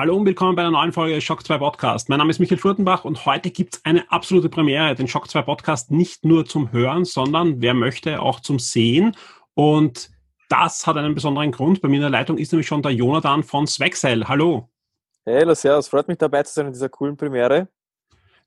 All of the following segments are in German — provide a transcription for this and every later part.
Hallo und willkommen bei einer neuen Folge Shock 2 Podcast. Mein Name ist Michael Furtenbach und heute gibt es eine absolute Premiere, den Shock 2 Podcast nicht nur zum Hören, sondern wer möchte auch zum Sehen. Und das hat einen besonderen Grund. Bei mir in der Leitung ist nämlich schon der Jonathan von Swexel. Hallo. Hey, Servus. Freut mich dabei zu sein in dieser coolen Premiere.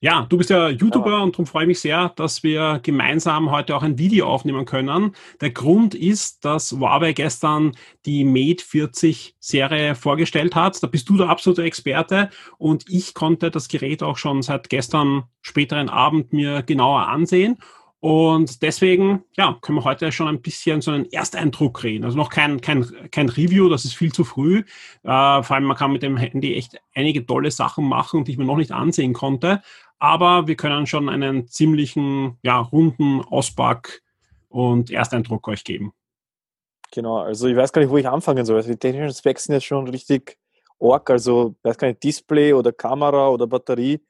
Ja, du bist ja YouTuber ja. und darum freue ich mich sehr, dass wir gemeinsam heute auch ein Video aufnehmen können. Der Grund ist, dass Huawei gestern die Mate 40 Serie vorgestellt hat. Da bist du der absolute Experte und ich konnte das Gerät auch schon seit gestern späteren Abend mir genauer ansehen. Und deswegen, ja, können wir heute schon ein bisschen so einen Ersteindruck reden. Also noch kein, kein, kein Review, das ist viel zu früh. Äh, vor allem, man kann mit dem Handy echt einige tolle Sachen machen, die ich mir noch nicht ansehen konnte aber wir können schon einen ziemlichen, ja, runden Auspack und Ersteindruck euch geben. Genau, also ich weiß gar nicht, wo ich anfangen soll. Also die technischen Specs sind jetzt schon richtig org, also ich weiß gar nicht, Display oder Kamera oder Batterie.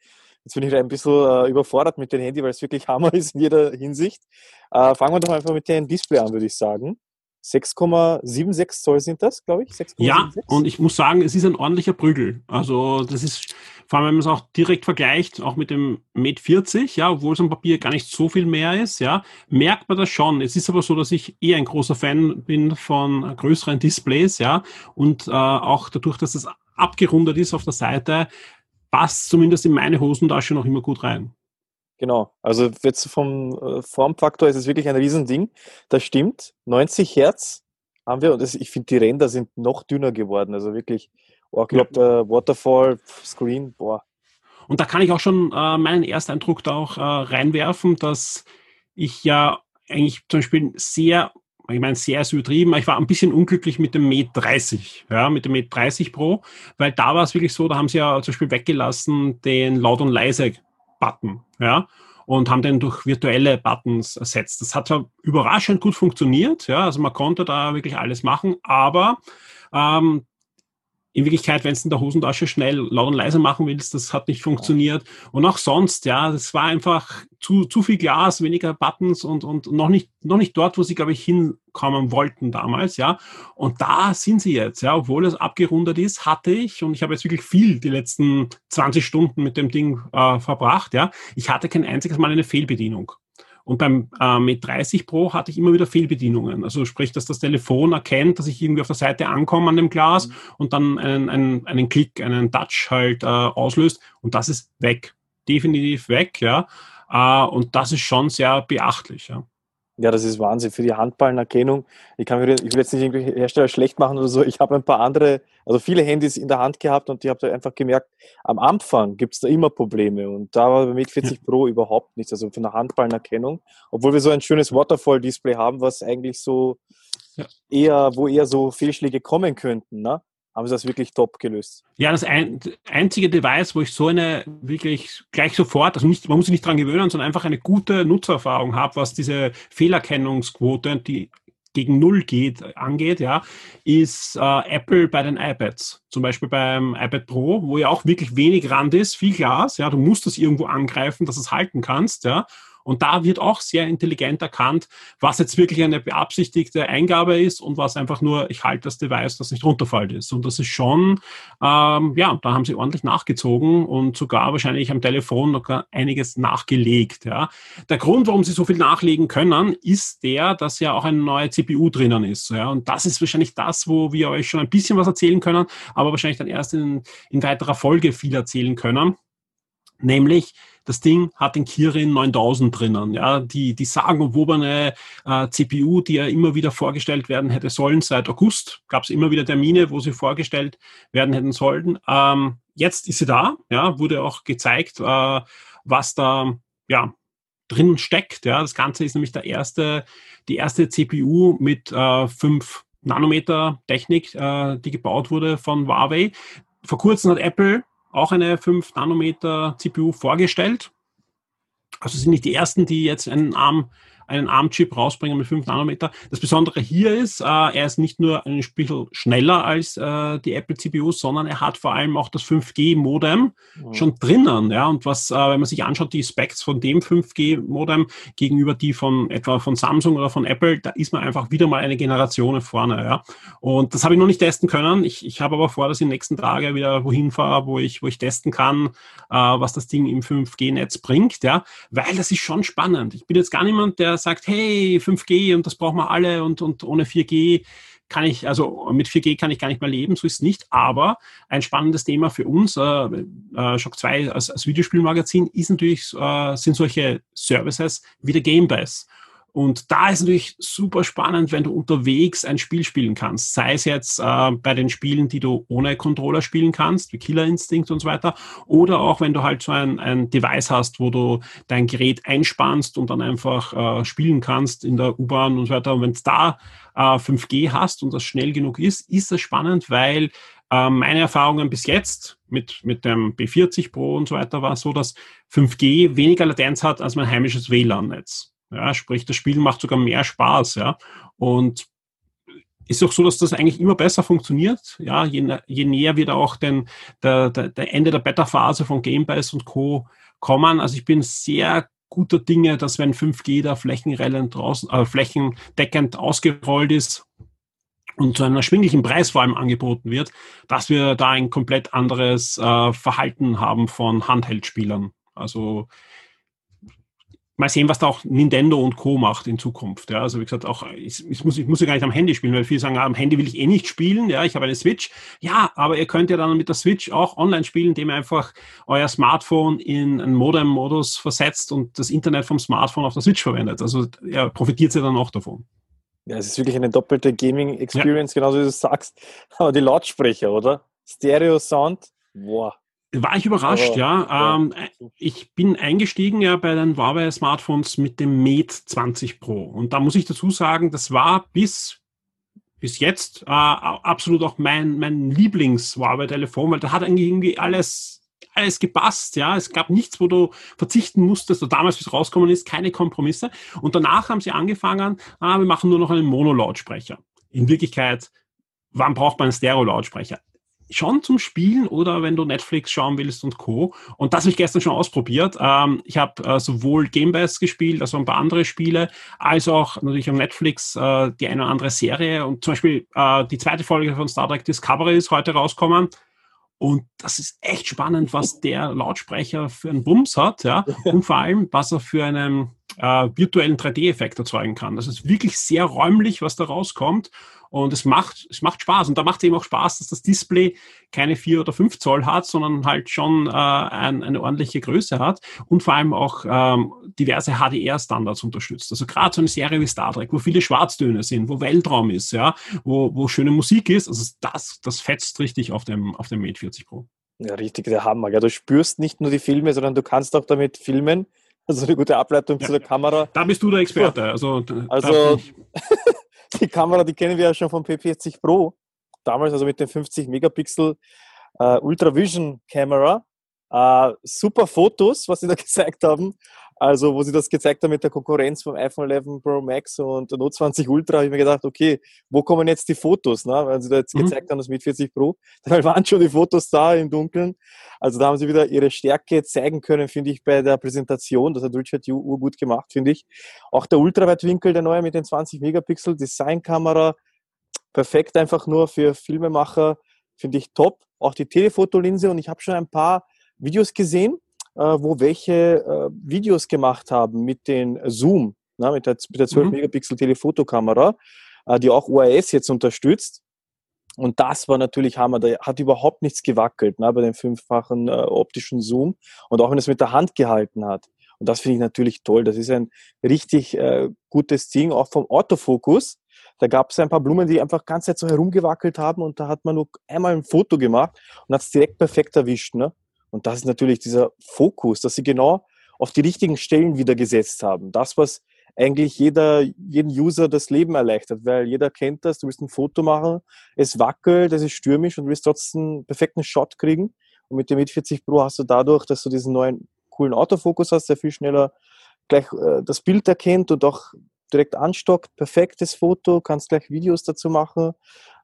Jetzt bin ich ein bisschen äh, überfordert mit dem Handy, weil es wirklich Hammer ist in jeder Hinsicht. Äh, fangen wir doch einfach mit dem Display an, würde ich sagen. 6,76 Zoll sind das, glaube ich. Ja, und ich muss sagen, es ist ein ordentlicher Prügel. Also das ist, vor allem wenn man es auch direkt vergleicht, auch mit dem Mate 40, ja, obwohl es am Papier gar nicht so viel mehr ist, ja, merkt man das schon. Es ist aber so, dass ich eher ein großer Fan bin von größeren Displays, ja, und äh, auch dadurch, dass es abgerundet ist auf der Seite, passt zumindest in meine Hosentasche noch immer gut rein. Genau, also jetzt vom äh, Formfaktor ist es wirklich ein Riesending. Das stimmt. 90 Hertz haben wir und das, ich finde, die Ränder sind noch dünner geworden. Also wirklich, oh, ich glaube, der Waterfall Screen, boah. Und da kann ich auch schon äh, meinen Ersteindruck da auch äh, reinwerfen, dass ich ja eigentlich zum Beispiel sehr, ich meine, sehr ist übertrieben, ich war ein bisschen unglücklich mit dem Mate 30, ja, mit dem Mate 30 Pro, weil da war es wirklich so, da haben sie ja zum Beispiel weggelassen den laut und leise Button, ja, und haben den durch virtuelle Buttons ersetzt. Das hat zwar überraschend gut funktioniert, ja, also man konnte da wirklich alles machen, aber ähm, in Wirklichkeit, wenn es in der Hosentasche schnell laut und leise machen willst, das hat nicht funktioniert. Und auch sonst, ja, das war einfach zu, zu viel Glas, weniger Buttons und, und noch nicht, noch nicht dort, wo sie, glaube ich, hinkommen wollten damals, ja. Und da sind sie jetzt, ja, obwohl es abgerundet ist, hatte ich, und ich habe jetzt wirklich viel die letzten 20 Stunden mit dem Ding äh, verbracht, ja. Ich hatte kein einziges Mal eine Fehlbedienung. Und beim äh, Mate 30 Pro hatte ich immer wieder Fehlbedienungen. Also sprich, dass das Telefon erkennt, dass ich irgendwie auf der Seite ankomme an dem Glas mhm. und dann einen, einen, einen Klick, einen Touch halt äh, auslöst. Und das ist weg. Definitiv weg, ja. Äh, und das ist schon sehr beachtlich, ja. Ja, das ist Wahnsinn für die Handballenerkennung. Ich, kann mir, ich will jetzt nicht irgendwelche Hersteller schlecht machen oder so. Ich habe ein paar andere, also viele Handys in der Hand gehabt und ich habe da einfach gemerkt, am Anfang gibt es da immer Probleme und da war mit 40 ja. Pro überhaupt nichts, also von der Handballenerkennung. Obwohl wir so ein schönes Waterfall-Display haben, was eigentlich so ja. eher, wo eher so Fehlschläge kommen könnten. Ne? Haben sie das wirklich top gelöst. Ja, das ein, einzige Device, wo ich so eine wirklich gleich sofort, also nicht, man muss sich nicht dran gewöhnen, sondern einfach eine gute Nutzererfahrung habe, was diese Fehlerkennungsquote, die gegen Null geht, angeht, ja, ist äh, Apple bei den iPads. Zum Beispiel beim iPad Pro, wo ja auch wirklich wenig Rand ist, viel Glas, ja, du musst das irgendwo angreifen, dass du es halten kannst, ja. Und da wird auch sehr intelligent erkannt, was jetzt wirklich eine beabsichtigte Eingabe ist und was einfach nur, ich halte das Device, das nicht runterfällt ist. Und das ist schon, ähm, ja, da haben sie ordentlich nachgezogen und sogar wahrscheinlich am Telefon noch einiges nachgelegt. Ja. Der Grund, warum sie so viel nachlegen können, ist der, dass ja auch eine neue CPU drinnen ist. Ja. Und das ist wahrscheinlich das, wo wir euch schon ein bisschen was erzählen können, aber wahrscheinlich dann erst in, in weiterer Folge viel erzählen können. Nämlich, das Ding hat den Kirin 9000 drinnen. Ja, die, die sagenumwobene äh, CPU, die ja immer wieder vorgestellt werden hätte sollen seit August, gab es immer wieder Termine, wo sie vorgestellt werden hätten sollen. Ähm, jetzt ist sie da, ja, wurde auch gezeigt, äh, was da ja, drin steckt. Ja, das Ganze ist nämlich der erste, die erste CPU mit äh, 5 Nanometer Technik, äh, die gebaut wurde von Huawei. Vor kurzem hat Apple auch eine 5 Nanometer CPU vorgestellt. Also sind nicht die ersten, die jetzt einen ARM einen ARM-Chip rausbringen mit 5 Nanometer. Das Besondere hier ist, äh, er ist nicht nur ein bisschen schneller als äh, die Apple CPUs, sondern er hat vor allem auch das 5G-Modem mhm. schon drinnen. Ja, und was, äh, wenn man sich anschaut, die Specs von dem 5G-Modem gegenüber die von etwa von Samsung oder von Apple, da ist man einfach wieder mal eine Generation vorne. Ja. Und das habe ich noch nicht testen können. Ich, ich habe aber vor, dass ich in den nächsten Tagen wieder wohin fahre, wo ich, wo ich testen kann, äh, was das Ding im 5G-Netz bringt. Ja, weil das ist schon spannend. Ich bin jetzt gar niemand, der sagt, hey, 5G und das brauchen wir alle und, und ohne 4G kann ich, also mit 4G kann ich gar nicht mehr leben, so ist es nicht. Aber ein spannendes Thema für uns, äh, äh, Shock 2 als, als Videospielmagazin, ist natürlich, äh, sind solche Services wie der Game Pass. Und da ist natürlich super spannend, wenn du unterwegs ein Spiel spielen kannst. Sei es jetzt äh, bei den Spielen, die du ohne Controller spielen kannst, wie Killer Instinct und so weiter. Oder auch wenn du halt so ein, ein Device hast, wo du dein Gerät einspannst und dann einfach äh, spielen kannst in der U-Bahn und so weiter. Und wenn es da äh, 5G hast und das schnell genug ist, ist das spannend, weil äh, meine Erfahrungen bis jetzt mit, mit dem B40 Pro und so weiter war so, dass 5G weniger Latenz hat als mein heimisches WLAN-Netz. Ja, sprich, das Spiel macht sogar mehr Spaß, ja. Und ist auch so, dass das eigentlich immer besser funktioniert. Ja, je, je näher wir da auch den, der, der, der Ende der Beta-Phase von Game Pass und Co. kommen. Also ich bin sehr guter Dinge, dass wenn 5G da draußen, äh, flächendeckend ausgerollt ist und zu einem erschwinglichen Preis vor allem angeboten wird, dass wir da ein komplett anderes äh, Verhalten haben von Handheldspielern. Also mal sehen, was da auch Nintendo und Co. macht in Zukunft. Ja, also wie gesagt, auch ich, ich, muss, ich muss ja gar nicht am Handy spielen, weil viele sagen, am Handy will ich eh nicht spielen. Ja, ich habe eine Switch. Ja, aber ihr könnt ja dann mit der Switch auch online spielen, indem ihr einfach euer Smartphone in einen Modem-Modus versetzt und das Internet vom Smartphone auf der Switch verwendet. Also ja, profitiert ihr dann auch davon. Ja, es ist wirklich eine doppelte Gaming-Experience, ja. genauso wie du sagst. Aber die Lautsprecher, oder? Stereo-Sound, boah. War ich überrascht, oh, ja. Ähm, ich bin eingestiegen ja bei den Huawei-Smartphones mit dem Mate 20 Pro. Und da muss ich dazu sagen, das war bis, bis jetzt äh, absolut auch mein, mein Lieblings-Huawei-Telefon, weil da hat eigentlich irgendwie alles, alles gepasst, ja. Es gab nichts, wo du verzichten musstest, oder damals, wie es rausgekommen ist, keine Kompromisse. Und danach haben sie angefangen, ah, wir machen nur noch einen Mono-Lautsprecher. In Wirklichkeit, wann braucht man einen Stereo-Lautsprecher? Schon zum Spielen oder wenn du Netflix schauen willst und Co. Und das habe ich gestern schon ausprobiert. Ähm, ich habe äh, sowohl Game Pass gespielt, also ein paar andere Spiele, als auch natürlich auf Netflix äh, die eine oder andere Serie. Und zum Beispiel äh, die zweite Folge von Star Trek Discovery ist heute rausgekommen. Und das ist echt spannend, was der Lautsprecher für einen Bums hat, ja, und vor allem, was er für einen äh, virtuellen 3D-Effekt erzeugen kann. Das ist wirklich sehr räumlich, was da rauskommt. Und es macht, es macht Spaß. Und da macht es eben auch Spaß, dass das Display keine vier oder fünf Zoll hat, sondern halt schon äh, ein, eine ordentliche Größe hat und vor allem auch ähm, diverse HDR-Standards unterstützt. Also gerade so eine Serie wie Star Trek, wo viele Schwarztöne sind, wo Weltraum ist, ja, wo, wo schöne Musik ist. Also das, das fetzt richtig auf dem, auf dem Mate 40 Pro. Ja, richtig, der Hammer. Ja, du spürst nicht nur die Filme, sondern du kannst auch damit filmen. Also eine gute Ableitung ja, zu der Kamera. Da bist du der Experte. Also, also die Kamera, die kennen wir ja schon vom P40 Pro. Damals also mit dem 50 Megapixel äh, Ultra Vision Kamera. Äh, super Fotos, was sie da gezeigt haben. Also, wo sie das gezeigt haben mit der Konkurrenz vom iPhone 11 Pro Max und der Note 20 Ultra, habe ich mir gedacht, okay, wo kommen jetzt die Fotos? Ne? Weil sie da jetzt mhm. gezeigt haben, das mit 40 Pro, da waren schon die Fotos da im Dunkeln. Also da haben sie wieder ihre Stärke zeigen können, finde ich, bei der Präsentation. Das hat Richard Yu gut gemacht, finde ich. Auch der Ultraweitwinkel, der neue mit den 20 Megapixel Designkamera, perfekt einfach nur für Filmemacher, finde ich top. Auch die Telefotolinse und ich habe schon ein paar Videos gesehen, wo welche äh, Videos gemacht haben mit den Zoom, na, mit, der, mit der 12 mhm. Megapixel Telefotokamera, äh, die auch OAS jetzt unterstützt. Und das war natürlich Hammer. Da hat überhaupt nichts gewackelt ne, bei dem fünffachen äh, optischen Zoom. Und auch wenn es mit der Hand gehalten hat. Und das finde ich natürlich toll. Das ist ein richtig äh, gutes Ding, auch vom Autofokus. Da gab es ein paar Blumen, die einfach ganz Zeit so herumgewackelt haben und da hat man nur einmal ein Foto gemacht und hat es direkt perfekt erwischt. Ne? Und das ist natürlich dieser Fokus, dass sie genau auf die richtigen Stellen wieder gesetzt haben. Das, was eigentlich jeder, jeden User das Leben erleichtert, weil jeder kennt das, du willst ein Foto machen, es wackelt, es ist stürmisch und du willst trotzdem einen perfekten Shot kriegen. Und mit dem Mate 40 Pro hast du dadurch, dass du diesen neuen coolen Autofokus hast, der viel schneller gleich äh, das Bild erkennt und auch direkt anstockt. Perfektes Foto, kannst gleich Videos dazu machen,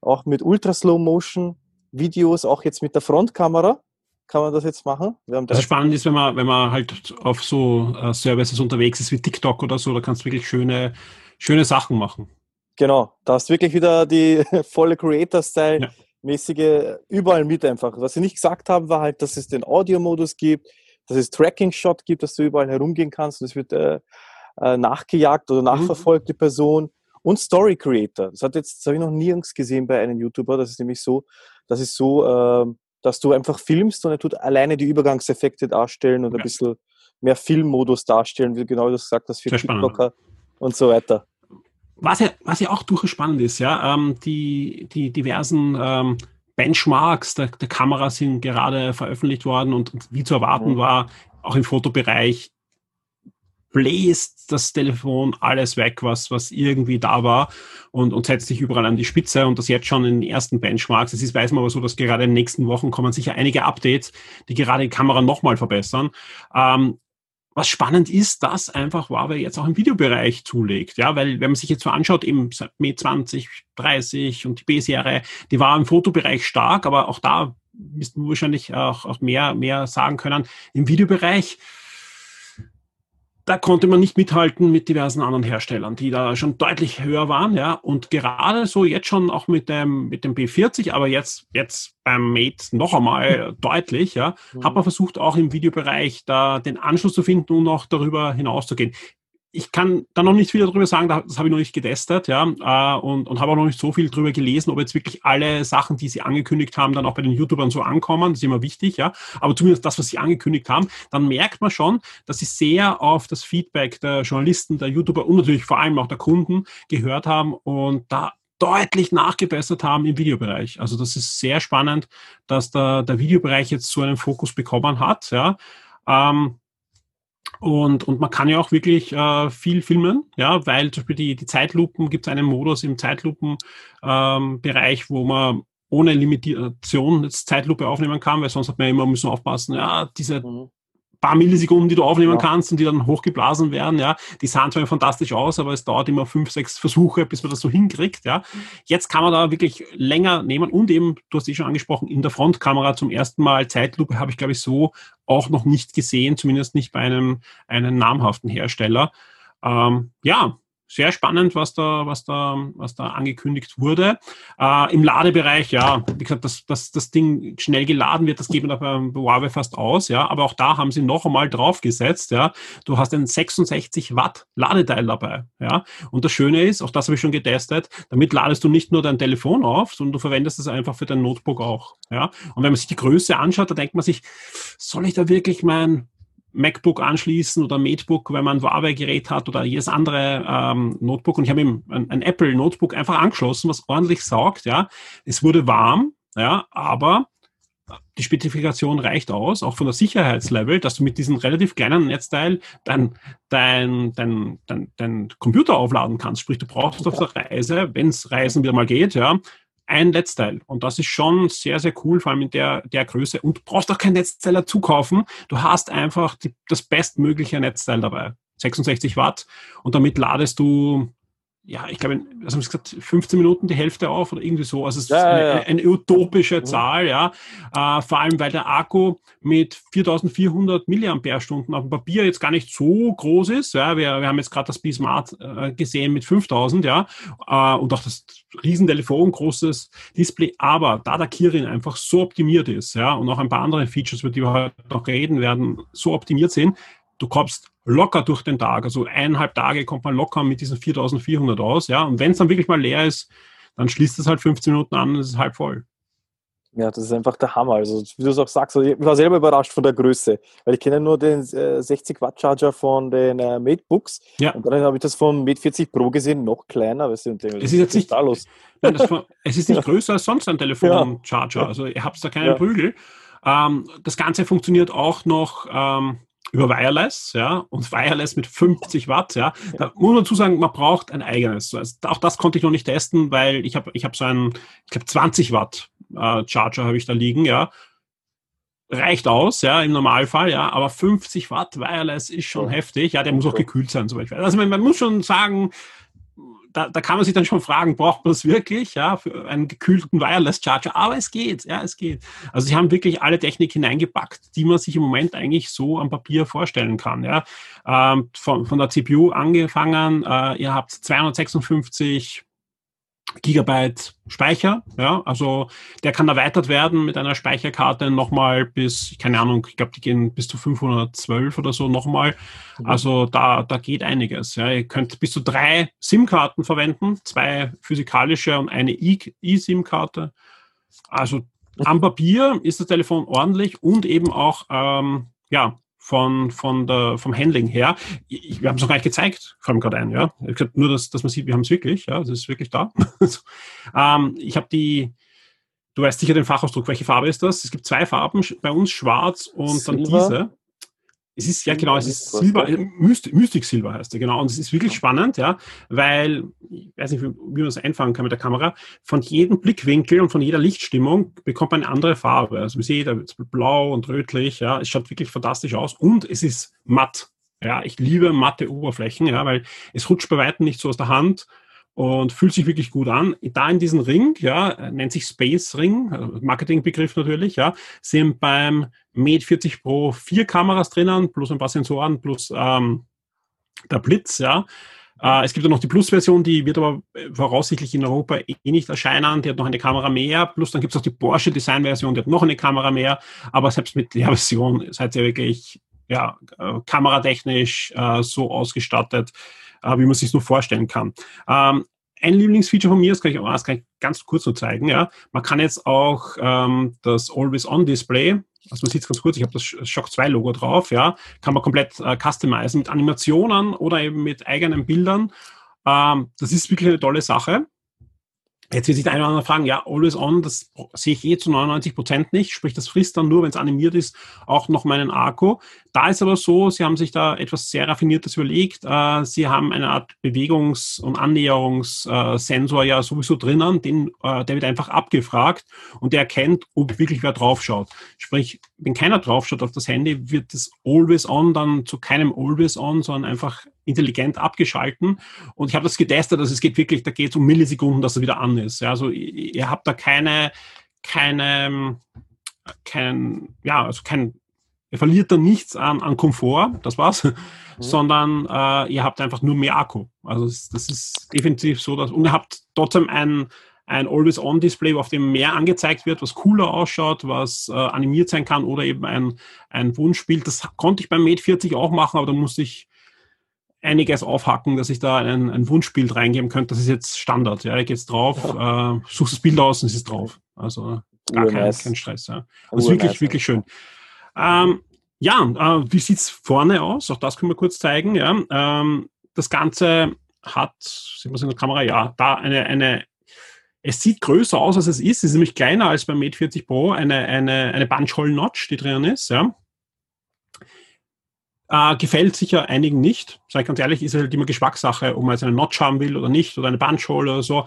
auch mit Ultra Slow Motion Videos, auch jetzt mit der Frontkamera kann man das jetzt machen. das also spannend ist, wenn man, wenn man halt auf so uh, Services unterwegs ist wie TikTok oder so, da kannst du wirklich schöne, schöne Sachen machen. Genau, da hast du wirklich wieder die volle Creator-Style-mäßige ja. überall mit einfach. Was sie nicht gesagt haben, war halt, dass es den Audio-Modus gibt, dass es Tracking-Shot gibt, dass du überall herumgehen kannst und es wird äh, äh, nachgejagt oder mhm. nachverfolgt, die Person. Und Story Creator. Das hat jetzt, das habe ich noch nirgends gesehen bei einem YouTuber. Das ist nämlich so, das ist so, äh, dass du einfach filmst und er tut alleine die Übergangseffekte darstellen und ja. ein bisschen mehr Filmmodus darstellen, wie genau das gesagt hast, für Sehr TikToker und so weiter. Was ja, was ja auch durchaus spannend ist, ja, ähm, die, die diversen ähm, Benchmarks der, der Kamera sind gerade veröffentlicht worden und, und wie zu erwarten mhm. war, auch im Fotobereich bläst das Telefon alles weg, was, was irgendwie da war und, und setzt sich überall an die Spitze und das jetzt schon in den ersten Benchmarks. Es ist, weiß man aber so, dass gerade in den nächsten Wochen kommen sicher einige Updates, die gerade die Kamera nochmal verbessern. Ähm, was spannend ist, dass einfach Huawei jetzt auch im Videobereich zulegt. Ja, weil wenn man sich jetzt so anschaut, eben Mate 20, 30 und die B-Serie, die war im Fotobereich stark, aber auch da müssten wir wahrscheinlich auch, auch mehr, mehr sagen können. Im Videobereich da konnte man nicht mithalten mit diversen anderen Herstellern, die da schon deutlich höher waren, ja. Und gerade so jetzt schon auch mit dem, mit dem B40, aber jetzt, jetzt beim Mate noch einmal deutlich, ja, mhm. hat man versucht, auch im Videobereich da den Anschluss zu finden und noch darüber hinauszugehen ich kann da noch nicht viel darüber sagen, das habe ich noch nicht getestet, ja, äh, und, und habe auch noch nicht so viel darüber gelesen, ob jetzt wirklich alle Sachen, die sie angekündigt haben, dann auch bei den YouTubern so ankommen. Das ist immer wichtig, ja. Aber zumindest das, was sie angekündigt haben, dann merkt man schon, dass sie sehr auf das Feedback der Journalisten, der YouTuber und natürlich vor allem auch der Kunden gehört haben und da deutlich nachgebessert haben im Videobereich. Also das ist sehr spannend, dass der, der Videobereich jetzt so einen Fokus bekommen hat, ja. Ähm, und, und man kann ja auch wirklich äh, viel filmen, ja, weil zum Beispiel die, die Zeitlupen, gibt es einen Modus im Zeitlupen-Bereich, ähm, wo man ohne Limitation jetzt Zeitlupe aufnehmen kann, weil sonst hat man immer müssen aufpassen, ja, diese mhm paar Millisekunden, die du aufnehmen ja. kannst und die dann hochgeblasen werden, ja, die sahen zwar fantastisch aus, aber es dauert immer fünf, sechs Versuche, bis man das so hinkriegt, ja. Jetzt kann man da wirklich länger nehmen und eben, du hast eh schon angesprochen, in der Frontkamera zum ersten Mal Zeitlupe habe ich, glaube ich, so auch noch nicht gesehen, zumindest nicht bei einem, einem namhaften Hersteller. Ähm, ja, sehr spannend, was da, was da, was da angekündigt wurde. Äh, Im Ladebereich, ja, wie gesagt, dass, dass das Ding schnell geladen wird, das geht man da bei Huawei fast aus, ja. Aber auch da haben sie noch einmal draufgesetzt, ja. Du hast ein 66 Watt Ladeteil dabei, ja. Und das Schöne ist, auch das habe ich schon getestet, damit ladest du nicht nur dein Telefon auf, sondern du verwendest es einfach für dein Notebook auch, ja. Und wenn man sich die Größe anschaut, da denkt man sich, soll ich da wirklich mein MacBook anschließen oder MateBook, wenn man ein Huawei-Gerät hat oder jedes andere ähm, Notebook. Und ich habe ihm ein, ein Apple-Notebook einfach angeschlossen, was ordentlich saugt. Ja, es wurde warm, ja, aber die Spezifikation reicht aus, auch von der Sicherheitslevel, dass du mit diesem relativ kleinen Netzteil dein, dein, dein, dein, dein Computer aufladen kannst. Sprich, du brauchst auf der Reise, wenn es Reisen wieder mal geht, ja, ein Netzteil. Und das ist schon sehr, sehr cool, vor allem in der, der Größe. Und du brauchst auch kein Netzteil dazu kaufen. Du hast einfach die, das bestmögliche Netzteil dabei. 66 Watt. Und damit ladest du ja, ich glaube, was haben Sie gesagt, 15 Minuten die Hälfte auf oder irgendwie so. Also es ja, ist eine, ja. eine, utopische mhm. Zahl, ja. Äh, vor allem, weil der Akku mit 4400 Milliampere-Stunden auf dem Papier jetzt gar nicht so groß ist. Ja. Wir, wir haben jetzt gerade das B-Smart äh, gesehen mit 5000, ja. Äh, und auch das Riesentelefon, großes Display. Aber da der Kirin einfach so optimiert ist, ja, und auch ein paar andere Features, über die wir heute noch reden werden, so optimiert sind, du kommst locker durch den Tag. Also eineinhalb Tage kommt man locker mit diesen 4400 aus. Ja, und wenn es dann wirklich mal leer ist, dann schließt es halt 15 Minuten an und es ist halb voll. Ja, das ist einfach der Hammer. Also, wie du es auch sagst, also ich war selber überrascht von der Größe, weil ich kenne nur den äh, 60 Watt Charger von den äh, Matebooks. Ja. Und dann habe ich das vom Mate 40 Pro gesehen, noch kleiner. Weißt du, und denke, es ist jetzt nicht da los. Nein, war, es ist nicht größer als sonst ein Telefon-Charger. Ja. Also ihr habt da keinen ja. Prügel. Ähm, das Ganze funktioniert auch noch ähm, über Wireless, ja, und Wireless mit 50 Watt, ja. Da muss man dazu sagen, man braucht ein eigenes. Also auch das konnte ich noch nicht testen, weil ich habe ich hab so einen, ich glaube 20 Watt äh, Charger habe ich da liegen, ja. reicht aus, ja, im Normalfall, ja, aber 50 Watt Wireless ist schon Ja. heftig, ja, der muss auch gekühlt sein, zum Beispiel. Also man, man muss schon sagen, da, da kann man sich dann schon fragen, braucht man das wirklich, ja, für einen gekühlten Wireless Charger? Aber es geht, ja, es geht. Also sie haben wirklich alle Technik hineingepackt, die man sich im Moment eigentlich so am Papier vorstellen kann, ja. Ähm, von, von der CPU angefangen, äh, ihr habt 256 Gigabyte Speicher, ja, also der kann erweitert werden mit einer Speicherkarte nochmal bis, keine Ahnung, ich glaube, die gehen bis zu 512 oder so nochmal. Also da, da geht einiges. Ja. Ihr könnt bis zu drei SIM-Karten verwenden, zwei physikalische und eine eSIM-Karte. Also am Papier ist das Telefon ordentlich und eben auch, ähm, ja, von, von der, vom Handling her. Ich, wir haben es noch gar nicht gezeigt, fällt mir gerade ein, ja. Ich gesagt, nur, dass, dass man sieht, wir haben es wirklich, ja, das ist wirklich da. ähm, ich habe die, du weißt sicher den Fachausdruck, welche Farbe ist das? Es gibt zwei Farben, bei uns schwarz und dann Silber? diese. Es ist, ja genau, es ist Silber, ja? Myst- Mystic Silber heißt der, genau. Und es ist wirklich spannend, ja, weil, ich weiß nicht, wie man das einfangen kann mit der Kamera, von jedem Blickwinkel und von jeder Lichtstimmung bekommt man eine andere Farbe. Also, wie seht, da wird blau und rötlich, ja, es schaut wirklich fantastisch aus und es ist matt. Ja, ich liebe matte Oberflächen, ja, weil es rutscht bei weitem nicht so aus der Hand und fühlt sich wirklich gut an. Da in diesem Ring, ja, nennt sich Space Ring, äh, Marketingbegriff natürlich, ja, sind beim Mate 40 Pro vier Kameras drinnen, plus ein paar Sensoren, plus ähm, der Blitz, ja. Äh, es gibt ja noch die Plus-Version, die wird aber äh, voraussichtlich in Europa eh nicht erscheinen. Die hat noch eine Kamera mehr. Plus dann gibt es auch die Porsche Design-Version, die hat noch eine Kamera mehr. Aber selbst mit der Version seid ihr wirklich ja, äh, kameratechnisch äh, so ausgestattet, äh, wie man sich nur vorstellen kann. Ähm, ein Lieblingsfeature von mir, das kann ich, das kann ich ganz kurz nur zeigen, ja. Man kann jetzt auch ähm, das Always-On-Display, also man sieht es ganz kurz, ich habe das Shock 2 Logo drauf, ja, kann man komplett äh, customizen mit Animationen oder eben mit eigenen Bildern. Ähm, das ist wirklich eine tolle Sache. Jetzt wird sich der eine oder andere fragen, ja, Always On, das sehe ich eh zu 99 Prozent nicht, sprich, das frisst dann nur, wenn es animiert ist, auch noch meinen Akku. Da ist aber so, sie haben sich da etwas sehr Raffiniertes überlegt. Äh, sie haben eine Art Bewegungs- und Annäherungssensor ja sowieso drinnen, den, äh, der wird einfach abgefragt und der erkennt, ob wirklich wer draufschaut. Sprich, wenn keiner draufschaut auf das Handy, wird das Always On dann zu keinem Always On, sondern einfach intelligent abgeschalten. Und ich habe das getestet, also es geht wirklich, da geht es um Millisekunden, dass er wieder an ist. Ja, also ihr, habt da keine, keine, kein, ja, also kein, ihr verliert da nichts an, an Komfort, das war's, mhm. sondern äh, ihr habt einfach nur mehr Akku. Also das, das ist definitiv so, dass, und ihr habt trotzdem ein, ein Always-On-Display, auf dem mehr angezeigt wird, was cooler ausschaut, was äh, animiert sein kann oder eben ein, ein Wunschbild. Das konnte ich beim Mate 40 auch machen, aber da musste ich einiges aufhacken, dass ich da ein, ein Wunschbild reingeben könnte. Das ist jetzt Standard. Ja, ich gehe jetzt drauf, ja. äh, suche das Bild aus und es ist drauf. Also gar kein, kein Stress. Ja. Das ist wirklich, wirklich schön. Ähm, ja, äh, wie sieht's vorne aus? Auch das können wir kurz zeigen. Ja. Ähm, das Ganze hat, sehen wir es in der Kamera, ja, da eine, eine es sieht größer aus, als es ist. Es ist nämlich kleiner als beim Mate 40 Pro, eine, eine, eine Bunch-Hole-Notch, die drin ist. Ja. Äh, gefällt sicher einigen nicht. Sag ich ganz ehrlich, ist halt immer Geschmackssache, ob man jetzt eine Notch haben will oder nicht oder eine Bunch-Hole oder so.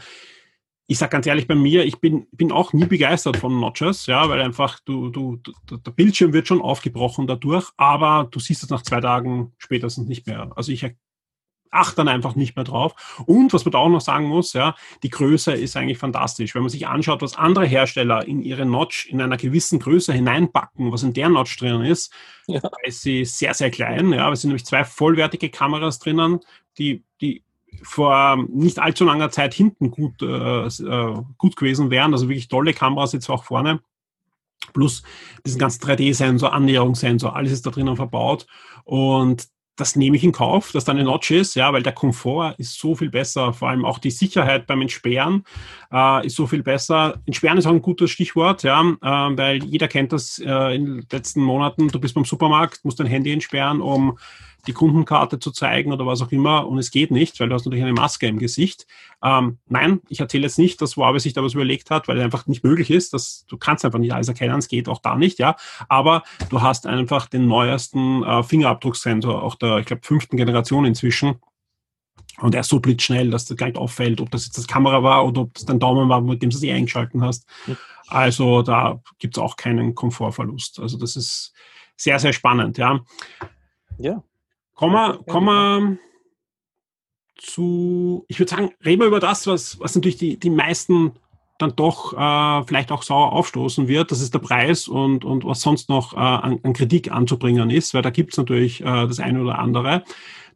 Ich sag ganz ehrlich, bei mir, ich bin, bin auch nie begeistert von Notches, ja, weil einfach du, du, du, der Bildschirm wird schon aufgebrochen dadurch, aber du siehst es nach zwei Tagen spätestens nicht mehr. Also ich achte dann einfach nicht mehr drauf. Und was man da auch noch sagen muss, ja, die Größe ist eigentlich fantastisch. Wenn man sich anschaut, was andere Hersteller in ihre Notch in einer gewissen Größe hineinpacken, was in der Notch drin ist, ja. ist sie sehr, sehr klein. Ja, es sind nämlich zwei vollwertige Kameras drinnen, die, die vor nicht allzu langer Zeit hinten gut, äh, gut gewesen wären. Also wirklich tolle Kameras jetzt auch vorne. Plus diesen ganzen 3D-Sensor, Annäherungssensor, alles ist da drinnen verbaut. Und das nehme ich in Kauf, dass da eine Notch ist, ja, weil der Komfort ist so viel besser. Vor allem auch die Sicherheit beim Entsperren äh, ist so viel besser. Entsperren ist auch ein gutes Stichwort, ja, äh, weil jeder kennt das äh, in den letzten Monaten. Du bist beim Supermarkt, musst dein Handy entsperren, um die Kundenkarte zu zeigen oder was auch immer und es geht nicht, weil du hast natürlich eine Maske im Gesicht. Ähm, nein, ich erzähle jetzt nicht, dass Huawei sich da was überlegt hat, weil es einfach nicht möglich ist. Dass, du kannst einfach nicht alles erkennen, es geht auch da nicht, ja. Aber du hast einfach den neuesten äh, Fingerabdrucksensor, auch der, ich glaube, fünften Generation inzwischen. Und er ist so blitzschnell, dass das gar nicht auffällt, ob das jetzt das Kamera war oder ob das dein Daumen war, mit dem du sie eingeschalten hast. Also da gibt es auch keinen Komfortverlust. Also das ist sehr, sehr spannend, ja. Ja. Kommen wir, kommen wir zu, ich würde sagen, reden wir über das, was, was natürlich die, die meisten dann doch äh, vielleicht auch sauer aufstoßen wird. Das ist der Preis und, und was sonst noch äh, an, an Kritik anzubringen ist, weil da gibt es natürlich äh, das eine oder andere.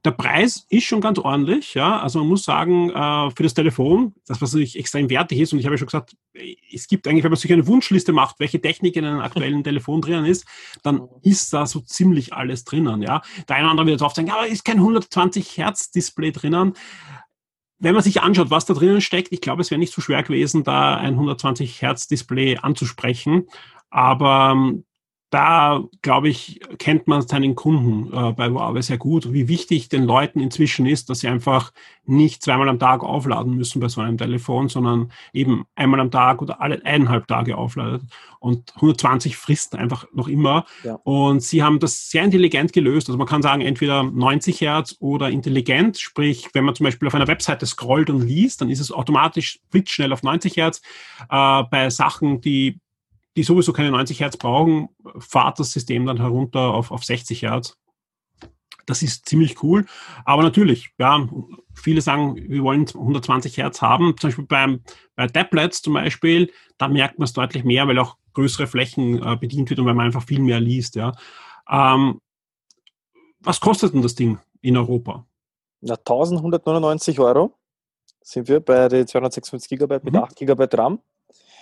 Der Preis ist schon ganz ordentlich, ja. Also man muss sagen, äh, für das Telefon, das was natürlich extrem wertig ist, und ich habe ja schon gesagt, es gibt eigentlich, wenn man sich eine Wunschliste macht, welche Technik in einem aktuellen Telefon drinnen ist, dann ist da so ziemlich alles drinnen, ja. Der eine oder andere wird jetzt oft sagen, ja, aber ist kein 120 Hertz Display drinnen wenn man sich anschaut, was da drinnen steckt, ich glaube, es wäre nicht so schwer gewesen, da ein 120 Hertz Display anzusprechen. Aber ähm, da, glaube ich, kennt man seinen Kunden äh, bei Huawei sehr gut, wie wichtig den Leuten inzwischen ist, dass sie einfach nicht zweimal am Tag aufladen müssen bei so einem Telefon, sondern eben einmal am Tag oder alle eineinhalb Tage aufladen. Und 120 frisst einfach noch immer. Ja. Und sie haben das sehr intelligent gelöst. Also man kann sagen, entweder 90 Hertz oder intelligent, sprich, wenn man zum Beispiel auf einer Webseite scrollt und liest, dann ist es automatisch blitzschnell auf 90 Hertz. Äh, bei Sachen, die die sowieso keine 90 Hertz brauchen, fahrt das System dann herunter auf, auf 60 Hertz. Das ist ziemlich cool. Aber natürlich, ja, viele sagen, wir wollen 120 Hertz haben. Zum Beispiel beim, bei Tablets zum Beispiel, da merkt man es deutlich mehr, weil auch größere Flächen äh, bedient wird und weil man einfach viel mehr liest. Ja. Ähm, was kostet denn das Ding in Europa? Na, 1199 Euro sind wir bei den 256 GB mit mhm. 8 GB RAM.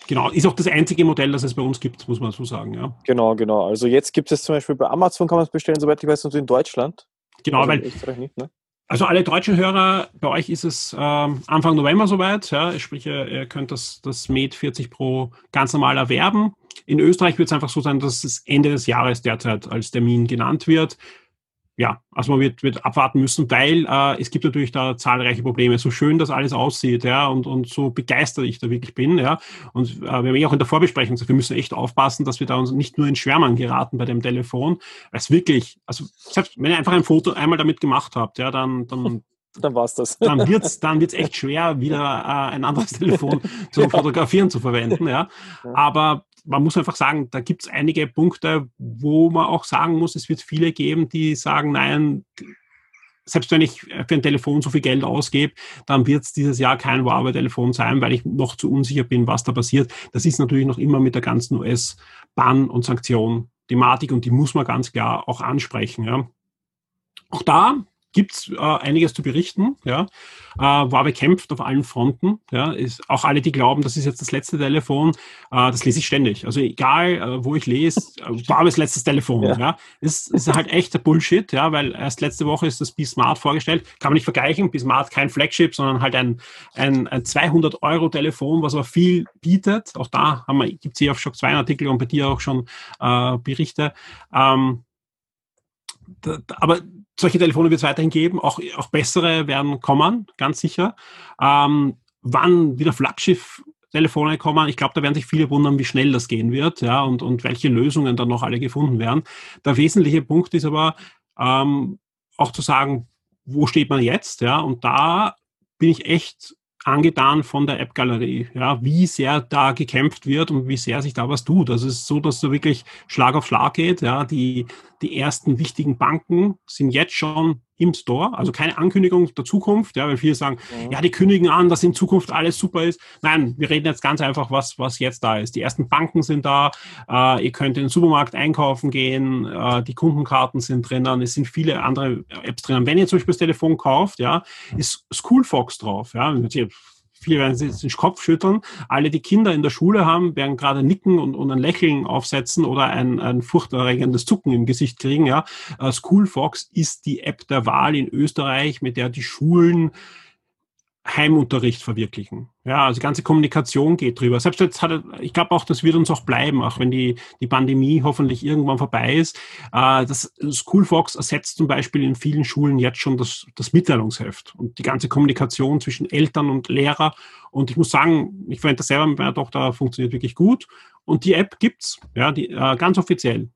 Genau, ist auch das einzige Modell, das es bei uns gibt, muss man so sagen. Ja. Genau, genau. Also jetzt gibt es zum Beispiel bei Amazon kann man es bestellen, soweit ich weiß, und in Deutschland. Genau, also weil nicht, ne? Also alle deutschen Hörer, bei euch ist es ähm, Anfang November soweit. Ja, sprich, ihr, ihr könnt das, das Mate 40 Pro ganz normal erwerben. In Österreich wird es einfach so sein, dass es Ende des Jahres derzeit als Termin genannt wird ja, also man wird, wird abwarten müssen, weil äh, es gibt natürlich da zahlreiche Probleme. So schön das alles aussieht, ja, und, und so begeistert ich da wirklich bin, ja. Und äh, wir haben ja auch in der Vorbesprechung gesagt, wir müssen echt aufpassen, dass wir da uns nicht nur in Schwärmern geraten bei dem Telefon, weil es wirklich, also selbst wenn ihr einfach ein Foto einmal damit gemacht habt, ja, dann, dann dann war's das. Dann wird's, dann wird's echt schwer, wieder äh, ein anderes Telefon zum ja. Fotografieren zu verwenden, ja. Aber man muss einfach sagen, da gibt es einige Punkte, wo man auch sagen muss, es wird viele geben, die sagen, nein, selbst wenn ich für ein Telefon so viel Geld ausgebe, dann wird es dieses Jahr kein Huawei-Telefon sein, weil ich noch zu unsicher bin, was da passiert. Das ist natürlich noch immer mit der ganzen US-Ban- und Sanktion-Thematik und die muss man ganz klar auch ansprechen. Ja. Auch da gibt es äh, einiges zu berichten. Ja. Äh, war bekämpft auf allen Fronten. Ja. Ist, auch alle, die glauben, das ist jetzt das letzte Telefon, äh, das lese ich ständig. Also egal, äh, wo ich lese, äh, war das letztes Telefon. Ja. ja. Ist, ist halt echter Bullshit, ja, weil erst letzte Woche ist das B-Smart vorgestellt. Kann man nicht vergleichen. B-Smart kein Flagship, sondern halt ein, ein, ein 200-Euro-Telefon, was aber viel bietet. Auch da gibt es hier auf Shock 2 Artikel und bei dir auch schon äh, Berichte. Ähm, da, aber solche Telefone wird es weiterhin geben, auch, auch bessere werden kommen, ganz sicher. Ähm, wann wieder Flaggschiff Telefone kommen. Ich glaube, da werden sich viele wundern, wie schnell das gehen wird, ja, und, und welche Lösungen dann noch alle gefunden werden. Der wesentliche Punkt ist aber ähm, auch zu sagen, wo steht man jetzt, ja, und da bin ich echt angetan von der App-Galerie, ja, wie sehr da gekämpft wird und wie sehr sich da was tut. Also es ist so, dass da wirklich Schlag auf Schlag geht. Ja, die, die ersten wichtigen Banken sind jetzt schon im Store, also keine Ankündigung der Zukunft, ja, weil viele sagen, mhm. ja, die kündigen an, dass in Zukunft alles super ist. Nein, wir reden jetzt ganz einfach, was, was jetzt da ist. Die ersten Banken sind da, äh, ihr könnt in den Supermarkt einkaufen gehen, äh, die Kundenkarten sind drinnen, es sind viele andere Apps drinnen. Wenn ihr zum Beispiel das Telefon kauft, ja, ist Schoolfox drauf, ja, viele werden sich den Kopf schütteln. Alle, die Kinder in der Schule haben, werden gerade nicken und, und ein Lächeln aufsetzen oder ein, ein furchterregendes Zucken im Gesicht kriegen. Ja. Uh, Schoolfox ist die App der Wahl in Österreich, mit der die Schulen Heimunterricht verwirklichen. Ja, also die ganze Kommunikation geht drüber. Selbst jetzt hat, ich glaube auch, das wird uns auch bleiben, auch wenn die, die Pandemie hoffentlich irgendwann vorbei ist. Äh, das Schoolfox ersetzt zum Beispiel in vielen Schulen jetzt schon das, das Mitteilungsheft und die ganze Kommunikation zwischen Eltern und Lehrer. Und ich muss sagen, ich verwende das selber mit meiner Tochter, funktioniert wirklich gut. Und die App gibt's, ja, die, äh, ganz offiziell.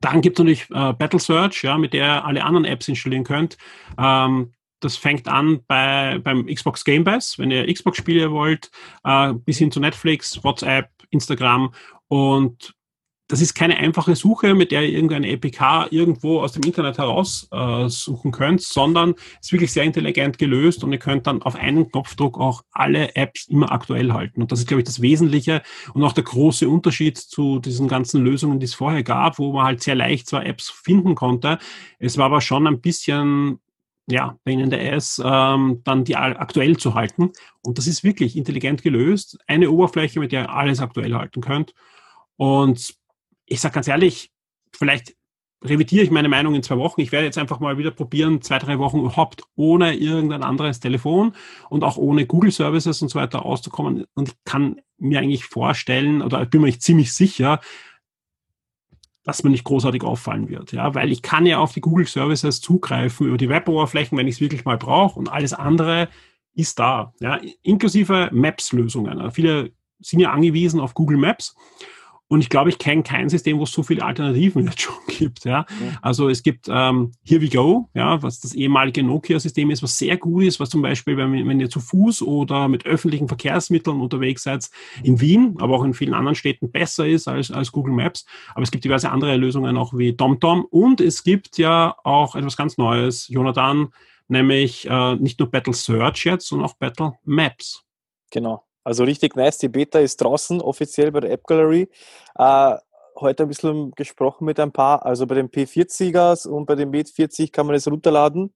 Dann gibt es natürlich äh, Battle Search, ja, mit der ihr alle anderen Apps installieren könnt. Ähm, das fängt an bei, beim Xbox Game Pass, wenn ihr Xbox-Spiele wollt, äh, bis hin zu Netflix, WhatsApp, Instagram und das ist keine einfache Suche, mit der ihr irgendeine APK irgendwo aus dem Internet heraus äh, suchen könnt, sondern ist wirklich sehr intelligent gelöst und ihr könnt dann auf einen Knopfdruck auch alle Apps immer aktuell halten. Und das ist, glaube ich, das Wesentliche und auch der große Unterschied zu diesen ganzen Lösungen, die es vorher gab, wo man halt sehr leicht zwar Apps finden konnte. Es war aber schon ein bisschen ja, Pain in the Ass, ähm, dann die aktuell zu halten. Und das ist wirklich intelligent gelöst. Eine Oberfläche, mit der ihr alles aktuell halten könnt. Und ich sage ganz ehrlich, vielleicht revidiere ich meine Meinung in zwei Wochen. Ich werde jetzt einfach mal wieder probieren, zwei, drei Wochen überhaupt ohne irgendein anderes Telefon und auch ohne Google Services und so weiter auszukommen. Und ich kann mir eigentlich vorstellen, oder ich bin mir ziemlich sicher, dass mir nicht großartig auffallen wird, ja, weil ich kann ja auf die Google Services zugreifen über die Web-Oberflächen, wenn ich es wirklich mal brauche und alles andere ist da, ja, inklusive Maps-Lösungen. Viele sind ja angewiesen auf Google Maps und ich glaube, ich kenne kein System, wo es so viele Alternativen jetzt schon gibt. Ja. ja. Also es gibt ähm, Here We Go, ja, was das ehemalige Nokia-System ist, was sehr gut ist, was zum Beispiel, wenn, wenn ihr zu Fuß oder mit öffentlichen Verkehrsmitteln unterwegs seid, in Wien, aber auch in vielen anderen Städten besser ist als, als Google Maps. Aber es gibt diverse andere Lösungen auch wie TomTom. Und es gibt ja auch etwas ganz Neues, Jonathan, nämlich äh, nicht nur Battle Search jetzt, sondern auch Battle Maps. Genau. Also richtig nice. Die Beta ist draußen offiziell bei der App Gallery. Äh, heute ein bisschen gesprochen mit ein paar. Also bei den P40ers und bei dem Mate 40 kann man es runterladen.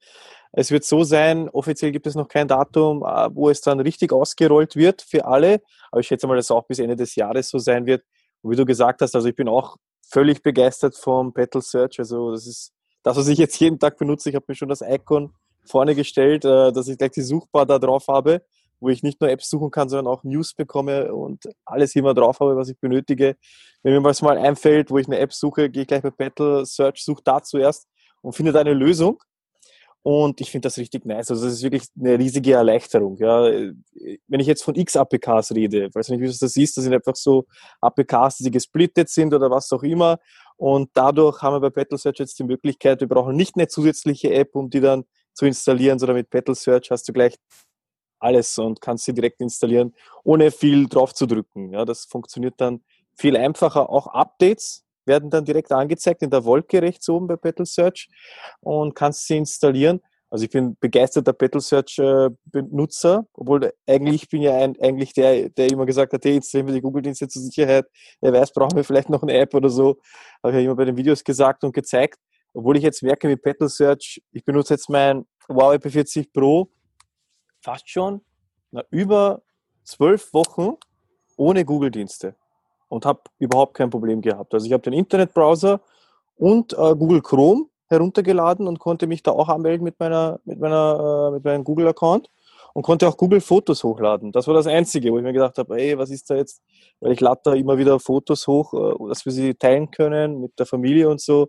Es wird so sein, offiziell gibt es noch kein Datum, äh, wo es dann richtig ausgerollt wird für alle. Aber ich schätze mal, dass es auch bis Ende des Jahres so sein wird. Und wie du gesagt hast, also ich bin auch völlig begeistert vom Battle Search. Also das ist das, was ich jetzt jeden Tag benutze. Ich habe mir schon das Icon vorne gestellt, äh, dass ich gleich die Suchbar da drauf habe wo ich nicht nur Apps suchen kann, sondern auch News bekomme und alles immer drauf habe, was ich benötige. Wenn mir was mal einfällt, wo ich eine App suche, gehe ich gleich bei Battle Search, suche da zuerst und finde eine Lösung. Und ich finde das richtig nice. Also das ist wirklich eine riesige Erleichterung. Ja. Wenn ich jetzt von X-APKs rede, weiß nicht, wie du das siehst, das sind einfach so APKs, die gesplittet sind oder was auch immer. Und dadurch haben wir bei Battle Search jetzt die Möglichkeit, wir brauchen nicht eine zusätzliche App, um die dann zu installieren, sondern mit Battle Search hast du gleich alles und kannst sie direkt installieren, ohne viel drauf zu drücken. Ja, das funktioniert dann viel einfacher. Auch Updates werden dann direkt angezeigt in der Wolke rechts oben bei Battle Search und kannst sie installieren. Also ich bin begeisterter Battle Search äh, Benutzer, obwohl eigentlich bin ja ein, eigentlich der, der immer gesagt hat, hey, installieren wir die Google-Dienste zur Sicherheit. Wer weiß, brauchen wir vielleicht noch eine App oder so. Habe ich ja immer bei den Videos gesagt und gezeigt. Obwohl ich jetzt merke mit Battle Search, ich benutze jetzt mein Wow IP40 Pro fast schon na, über zwölf Wochen ohne Google-Dienste und habe überhaupt kein Problem gehabt. Also ich habe den Internetbrowser und äh, Google Chrome heruntergeladen und konnte mich da auch anmelden mit meiner mit meiner äh, mit meinem Google Account und konnte auch Google Fotos hochladen. Das war das einzige, wo ich mir gedacht habe, ey, was ist da jetzt? Weil ich lade da immer wieder Fotos hoch, äh, dass wir sie teilen können mit der Familie und so.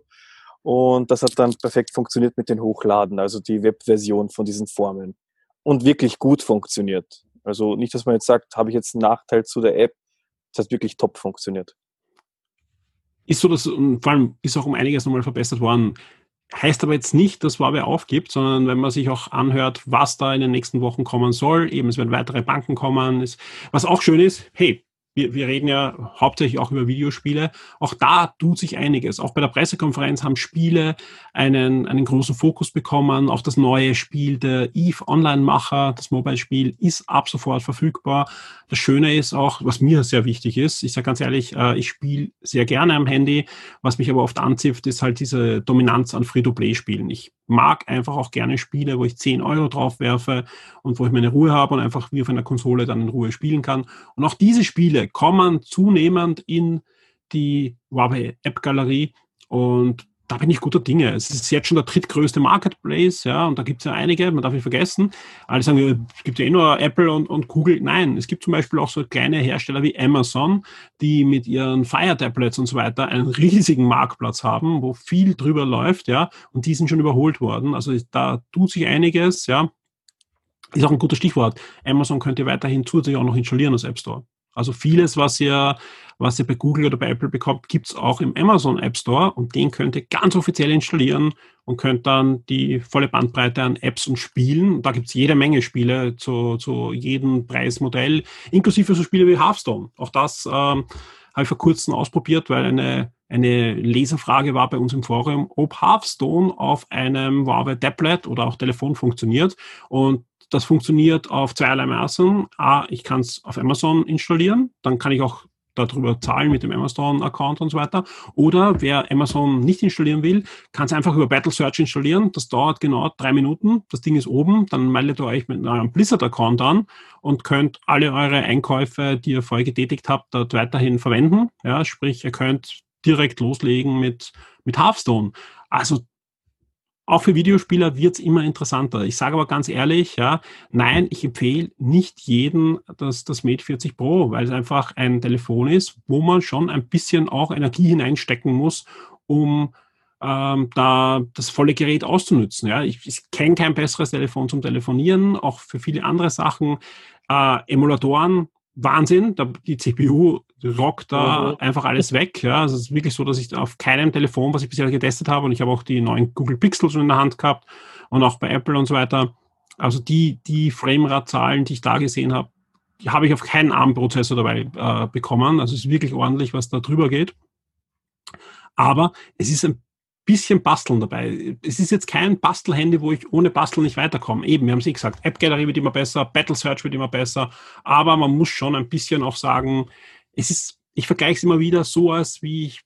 Und das hat dann perfekt funktioniert mit den Hochladen, also die Webversion von diesen Formen und wirklich gut funktioniert. Also nicht, dass man jetzt sagt, habe ich jetzt einen Nachteil zu der App. Es hat wirklich top funktioniert. Ist so, dass vor allem ist auch um einiges nochmal verbessert worden. Heißt aber jetzt nicht, dass Huawei aufgibt, sondern wenn man sich auch anhört, was da in den nächsten Wochen kommen soll, eben es werden weitere Banken kommen. Ist, was auch schön ist, hey, wir, wir reden ja hauptsächlich auch über Videospiele. Auch da tut sich einiges. Auch bei der Pressekonferenz haben Spiele einen, einen großen Fokus bekommen. Auch das neue Spiel der Eve Online-Macher, das Mobile-Spiel, ist ab sofort verfügbar. Das Schöne ist auch, was mir sehr wichtig ist, ich sage ganz ehrlich, äh, ich spiele sehr gerne am Handy. Was mich aber oft anzipft, ist halt diese Dominanz an Free-to-Play-Spielen. Ich mag einfach auch gerne Spiele, wo ich 10 Euro drauf werfe und wo ich meine Ruhe habe und einfach wie auf einer Konsole dann in Ruhe spielen kann. Und auch diese Spiele kommen zunehmend in die Huawei App Galerie und da bin ich guter Dinge. Es ist jetzt schon der drittgrößte Marketplace, ja, und da gibt es ja einige, man darf nicht vergessen. Alle sagen, es gibt ja eh nur Apple und, und Google. Nein, es gibt zum Beispiel auch so kleine Hersteller wie Amazon, die mit ihren Fire Tablets und so weiter einen riesigen Marktplatz haben, wo viel drüber läuft, ja, und die sind schon überholt worden. Also da tut sich einiges, ja. Ist auch ein gutes Stichwort. Amazon könnt ihr weiterhin zusätzlich auch noch installieren als App Store. Also vieles, was ihr, was ihr bei Google oder bei Apple bekommt, gibt's auch im Amazon App Store und den könnt ihr ganz offiziell installieren und könnt dann die volle Bandbreite an Apps und Spielen. Da gibt's jede Menge Spiele zu, zu jedem Preismodell, inklusive so Spiele wie Hearthstone. Auch das ähm, habe ich vor kurzem ausprobiert, weil eine, eine Leserfrage war bei uns im Forum, ob Hearthstone auf einem Huawei Tablet oder auch Telefon funktioniert. Und das funktioniert auf zweierlei Maßen. A, ich kann es auf Amazon installieren, dann kann ich auch darüber zahlen mit dem Amazon-Account und so weiter. Oder wer Amazon nicht installieren will, kann es einfach über Battle Search installieren. Das dauert genau drei Minuten. Das Ding ist oben. Dann meldet ihr euch mit eurem Blizzard-Account an und könnt alle eure Einkäufe, die ihr vorher getätigt habt, dort weiterhin verwenden. Ja, sprich, ihr könnt direkt loslegen mit, mit Hearthstone. Also auch für Videospieler wird es immer interessanter. Ich sage aber ganz ehrlich, ja, nein, ich empfehle nicht jeden das, das Mate 40 Pro, weil es einfach ein Telefon ist, wo man schon ein bisschen auch Energie hineinstecken muss, um ähm, da das volle Gerät auszunutzen. Ja. Ich, ich kenne kein besseres Telefon zum Telefonieren, auch für viele andere Sachen. Äh, Emulatoren, Wahnsinn, die CPU rockt da mhm. einfach alles weg. Ja. Also es ist wirklich so, dass ich auf keinem Telefon, was ich bisher getestet habe, und ich habe auch die neuen Google Pixel schon in der Hand gehabt und auch bei Apple und so weiter. Also die, die Framerate-Zahlen, die ich da gesehen habe, die habe ich auf keinen ARM-Prozessor dabei äh, bekommen. Also es ist wirklich ordentlich, was da drüber geht. Aber es ist ein bisschen Basteln dabei. Es ist jetzt kein Bastelhandy, wo ich ohne Basteln nicht weiterkomme. Eben, wir haben es eh gesagt, App Gallery wird immer besser, Battle Search wird immer besser, aber man muss schon ein bisschen auch sagen, es ist, ich vergleiche es immer wieder so, als wie ich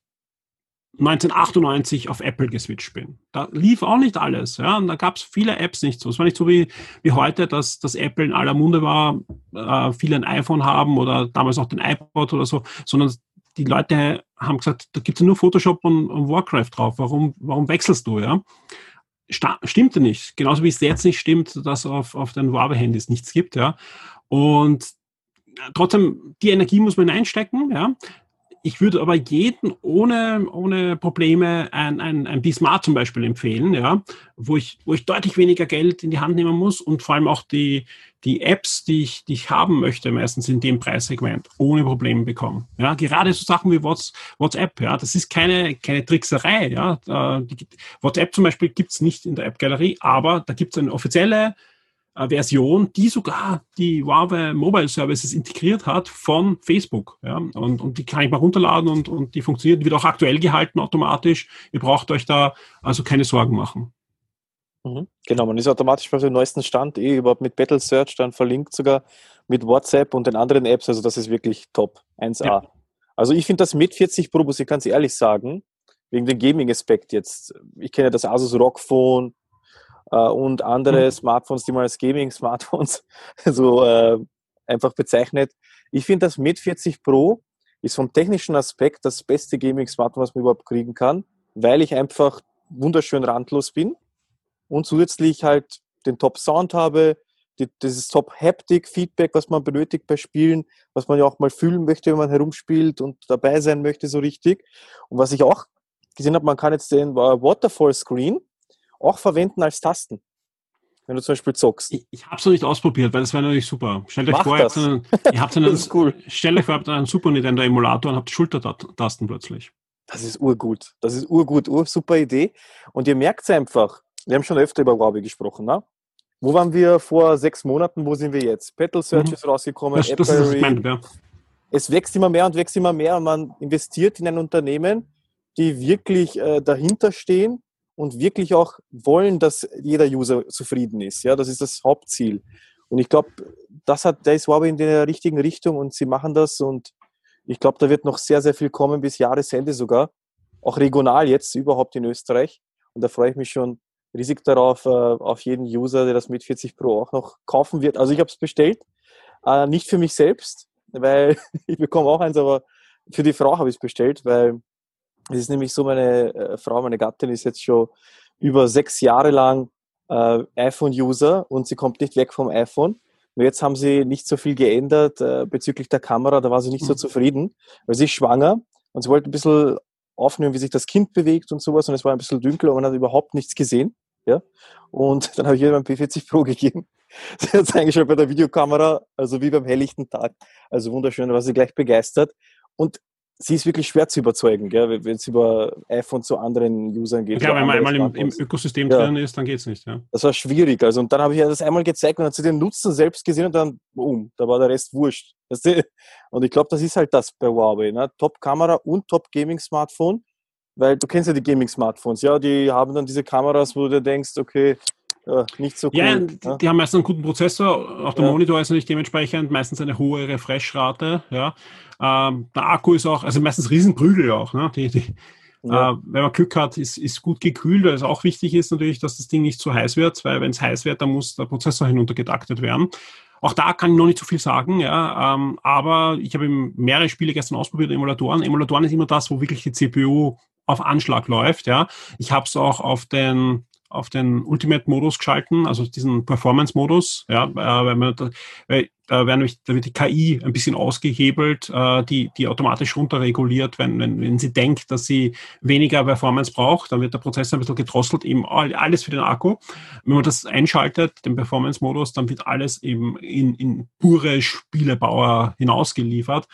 1998 auf Apple geswitcht bin. Da lief auch nicht alles. Ja, und da gab es viele Apps nicht so. Es war nicht so wie, wie heute, dass, dass Apple in aller Munde war, äh, viele ein iPhone haben oder damals auch den iPod oder so, sondern die Leute haben gesagt, da gibt es nur Photoshop und, und, Warcraft drauf. Warum, warum wechselst du? Ja? Sta stimmte nicht. Genauso wie es jetzt nicht stimmt, dass auf, auf den Huawei-Handys nichts gibt. Ja? Und trotzdem, die Energie muss man einstecken. Ja? Ich würde aber jeden ohne, ohne Probleme ein, ein, ein B-Smart zum Beispiel empfehlen, ja, wo ich, wo ich deutlich weniger Geld in die Hand nehmen muss und vor allem auch die, die Apps, die ich, die ich haben möchte, meistens in dem Preissegment ohne Probleme bekommen. Ja, gerade so Sachen wie WhatsApp, ja, das ist keine, keine Trickserei, ja. WhatsApp zum Beispiel gibt's nicht in der App-Galerie, aber da gibt's eine offizielle Version, die sogar die Huawei Mobile Services integriert hat von Facebook. Ja? Und, und die kann ich mal runterladen und, und die funktioniert, wird auch aktuell gehalten automatisch. Ihr braucht euch da also keine Sorgen machen. Mhm. Genau, man ist automatisch auf dem neuesten Stand, eh überhaupt mit Battle Search dann verlinkt sogar mit WhatsApp und den anderen Apps. Also das ist wirklich top. 1A. Ja. Also ich finde das mit 40 Pro, muss ich ganz ehrlich sagen, wegen dem Gaming-Aspekt jetzt. Ich kenne das Asus ROG Phone, und andere mhm. Smartphones, die man als Gaming-Smartphones so äh, einfach bezeichnet. Ich finde, das Mate 40 Pro ist vom technischen Aspekt das beste Gaming-Smartphone, was man überhaupt kriegen kann, weil ich einfach wunderschön randlos bin und zusätzlich halt den Top-Sound habe, die, dieses Top-Haptic-Feedback, was man benötigt bei Spielen, was man ja auch mal fühlen möchte, wenn man herumspielt und dabei sein möchte, so richtig. Und was ich auch gesehen habe, man kann jetzt den Waterfall-Screen, auch verwenden als Tasten. Wenn du zum Beispiel zockst. Ich, ich habe es noch nicht ausprobiert, weil das wäre natürlich super. Stellt euch vor, das. ihr habt einen, cool. stellt euch vor, ihr habt einen Super Nintendo Emulator und habt Schultertasten plötzlich. Das ist urgut. Das ist urgut, ur super Idee. Und ihr merkt es einfach. Wir haben schon öfter über Huawei gesprochen, ne? Wo waren wir vor sechs Monaten? Wo sind wir jetzt? Petal Search mhm. ist rausgekommen. Das, das ist mein, ja. Es wächst immer mehr und wächst immer mehr und man investiert in ein Unternehmen, die wirklich äh, dahinter stehen und wirklich auch wollen, dass jeder User zufrieden ist. Ja, das ist das Hauptziel. Und ich glaube, das hat, da ist Huawei in der richtigen Richtung und sie machen das und ich glaube, da wird noch sehr, sehr viel kommen bis Jahresende sogar. Auch regional jetzt überhaupt in Österreich. Und da freue ich mich schon riesig darauf, äh, auf jeden User, der das mit 40 Pro auch noch kaufen wird. Also ich habe es bestellt, äh, nicht für mich selbst, weil ich bekomme auch eins, aber für die Frau habe ich es bestellt, weil es ist nämlich so, meine äh, Frau, meine Gattin ist jetzt schon über sechs Jahre lang äh, iPhone-User und sie kommt nicht weg vom iPhone. Nur jetzt haben sie nicht so viel geändert äh, bezüglich der Kamera, da war sie nicht mhm. so zufrieden, weil sie ist schwanger und sie wollte ein bisschen aufnehmen, wie sich das Kind bewegt und sowas und es war ein bisschen dunkel und man hat überhaupt nichts gesehen. Ja? Und dann habe ich ihr mein P40 Pro gegeben Sie hat eigentlich schon bei der Videokamera, also wie beim helllichten Tag. Also wunderschön, war sie gleich begeistert. Und sie ist wirklich schwer zu überzeugen, wenn es über iPhone zu anderen Usern geht. Ja, wenn man einmal im, im, Ökosystem ja. drin ist, dann geht es nicht. Ja. Das war schwierig. Also, und dann habe ich ihr das einmal gezeigt und hat sie den Nutzen selbst gesehen und dann, boom, da war der Rest wurscht. Und ich glaube, das ist halt das bei Huawei. Ne? Top-Kamera und Top-Gaming-Smartphone. Weil du kennst ja die Gaming-Smartphones, ja, die haben dann diese Kameras, wo du denkst, okay, ja, nicht so cool. Ja, die, ja. die haben meistens einen guten Prozessor, auch der ja. Monitor ist natürlich dementsprechend meistens eine hohe Refresh-Rate, ja. Ähm, der Akku ist auch, also meistens Riesenprügel auch, ne? Die, die, ja. äh, wenn man Glück hat, ist, ist gut gekühlt, weil es auch wichtig ist natürlich, dass das Ding nicht zu heiß wird, weil wenn es heiß wird, dann muss der Prozessor hinuntergetaktet werden. Auch da kann ich noch nicht so viel sagen, ja, ähm, aber ich habe mehrere Spiele gestern ausprobiert, Emulatoren. Emulatoren ist immer das, wo wirklich die CPU auf Anschlag läuft, ja. Ich habe es auch auf den auf den Ultimate-Modus geschalten, also diesen Performance-Modus, ja, äh, wenn man da, weil da, werden, da wird die KI ein bisschen ausgehebelt, äh, die, die automatisch runterreguliert, wenn, wenn, wenn sie denkt, dass sie weniger Performance braucht, dann wird der Prozessor ein bisschen gedrosselt, eben alles für den Akku. Wenn man das einschaltet, den Performance-Modus, dann wird alles eben in, in pure Spielebauer hinausgeliefert.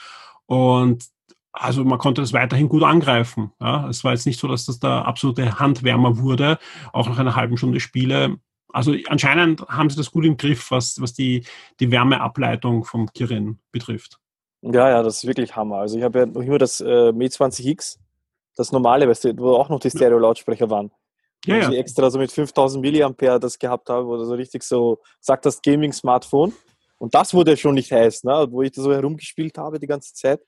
Und also man konnte das weiterhin gut angreifen. Ja. Es war jetzt nicht so, dass das der absolute Handwärmer wurde, auch nach einer halben Stunde Spiele. Also anscheinend haben sie das gut im Griff, was, was die, die Wärmeableitung vom Kirin betrifft. Ja, ja, das ist wirklich Hammer. Also ich habe ja noch immer das äh, Me 20X, das normale, wo auch noch die Stereo-Lautsprecher waren. Ja, ja. ich extra so mit 5000 Milliampere das gehabt habe, wo du so richtig so sagt das Gaming-Smartphone. Und das wurde schon nicht heiß, ne? wo ich da so herumgespielt habe die ganze Zeit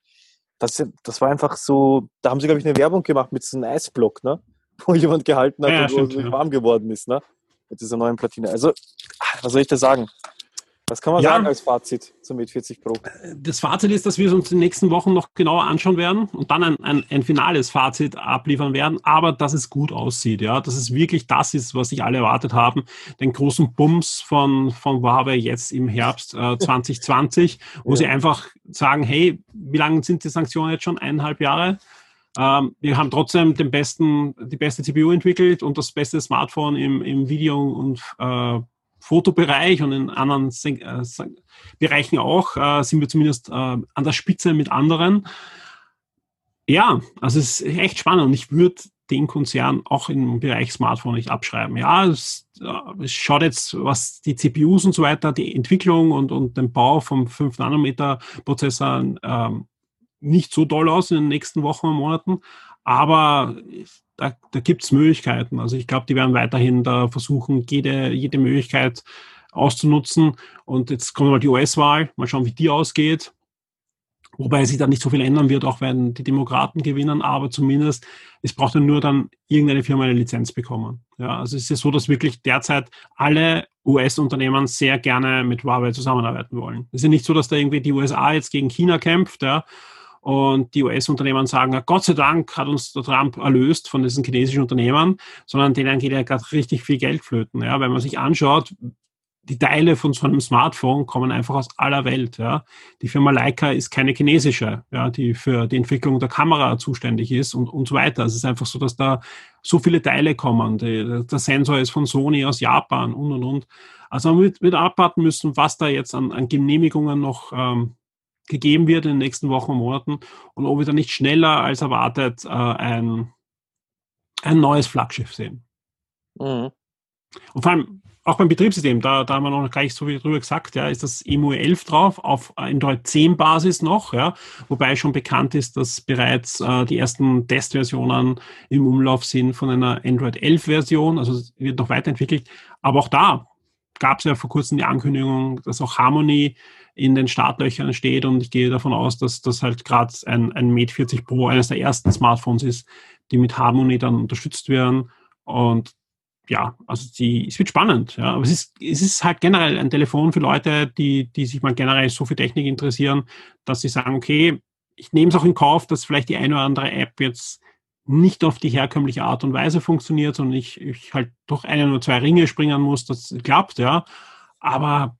das, das war einfach so, da haben sie, glaube ich, eine Werbung gemacht mit so einem Eisblock, ne? wo jemand gehalten hat ja, und wo es ja. warm geworden ist, ne? mit dieser neuen Platine. Also, was soll ich da sagen? Was kann man ja, sagen als Fazit zum Med 40 Pro? Das Fazit ist, dass wir es uns in den nächsten Wochen noch genauer anschauen werden und dann ein, ein, ein finales Fazit abliefern werden, aber dass es gut aussieht, ja, dass es wirklich das ist, was sich alle erwartet haben, den großen Bums von, von Huawei jetzt im Herbst äh, 2020, wo ja. sie einfach sagen, hey, wie lange sind die Sanktionen jetzt schon? Eineinhalb Jahre? Ähm, wir haben trotzdem den besten, die beste CPU entwickelt und das beste Smartphone im, im Video- und äh, Fotobereich und in anderen äh, Bereichen auch, äh, sind wir zumindest äh, an der Spitze mit anderen. Ja, also es ist echt spannend und ich würde den Konzern auch im Bereich Smartphone nicht abschreiben. Ja, es, es, schaut jetzt, was die CPUs und so weiter, die Entwicklung und, und den Bau vom 5-Nanometer-Prozessor ähm, nicht so toll aus in den nächsten Wochen und Monaten, aber da, da gibt es Möglichkeiten. Also ich glaube, die werden weiterhin da versuchen, jede, jede Möglichkeit auszunutzen. Und jetzt kommt mal die US-Wahl, mal schauen, wie die ausgeht. Wobei sich da nicht so viel ändern wird, auch wenn die Demokraten gewinnen, aber zumindest, es braucht dann nur dann irgendeine Firma eine Lizenz bekommen. Ja, also es ist ja so, dass wirklich derzeit alle US-Unternehmen sehr gerne mit Huawei zusammenarbeiten wollen. Es ist ja nicht so, dass da irgendwie die USA jetzt gegen China kämpft, ja, und die US-Unternehmen sagen, Gott sei Dank hat uns der Trump erlöst von diesen chinesischen Unternehmen, sondern denen geht ja gerade richtig viel Geld flöten. Ja. Wenn man sich anschaut, die Teile von so einem Smartphone kommen einfach aus aller Welt. Ja. Die Firma Leica ist keine chinesische, ja, die für die Entwicklung der Kamera zuständig ist und, und so weiter. Es ist einfach so, dass da so viele Teile kommen. Die, der Sensor ist von Sony aus Japan und und und. Also man wird, wird abwarten müssen, was da jetzt an, an Genehmigungen noch ähm, gegeben wird in den nächsten Wochen und Monaten und ob wir dann nicht schneller als erwartet äh, ein, ein neues Flaggschiff sehen. Mhm. Und vor allem auch beim Betriebssystem, da, da haben wir noch gar nicht so viel drüber gesagt, ja, ist das EMUI 11 drauf, auf Android 10 Basis noch, ja, wobei schon bekannt ist, dass bereits äh, die ersten Testversionen im Umlauf sind von einer Android 11 Version, also wird noch weiterentwickelt, aber auch da gab es ja vor kurzem die Ankündigung, dass auch Harmony in den Startlöchern steht und ich gehe davon aus, dass das halt gerade ein, ein Mate 40 Pro eines der ersten Smartphones ist, die mit Harmony dann unterstützt werden und ja, also die, es wird spannend, ja. Aber es ist, es ist halt generell ein Telefon für Leute, die, die sich mal generell so für Technik interessieren, dass sie sagen, okay, ich nehme es auch in Kauf, dass vielleicht die eine oder andere App jetzt nicht auf die herkömmliche Art und Weise funktioniert, sondern ich, ich halt durch eine oder zwei Ringe springen muss, das klappt, ja. Aber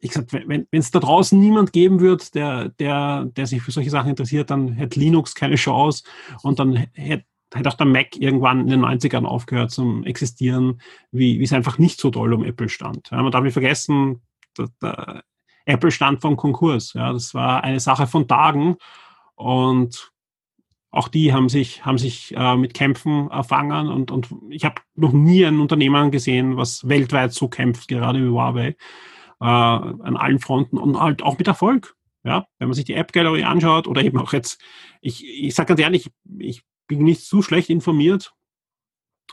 wie gesagt, wenn es da draußen niemand geben wird, der, der, der sich für solche Sachen interessiert, dann hätte Linux keine Chance und dann hätte hätte auch der Mac irgendwann in den 90ern aufgehört zum Existieren, wie, wie es einfach nicht so toll um Apple stand. Ja, man darf nicht vergessen, der, der Apple stand vom Konkurs. Ja, das war eine Sache von Tagen und auch die haben sich, haben sich äh, mit Kämpfen erfangen und, und ich habe noch nie ein Unternehmen gesehen, was weltweit so kämpft, gerade wie Huawei, äh, an allen Fronten und halt auch mit Erfolg. Ja, wenn man sich die App-Galerie anschaut oder eben auch jetzt, ich, ich sage ganz ehrlich, ich bin nicht so schlecht informiert,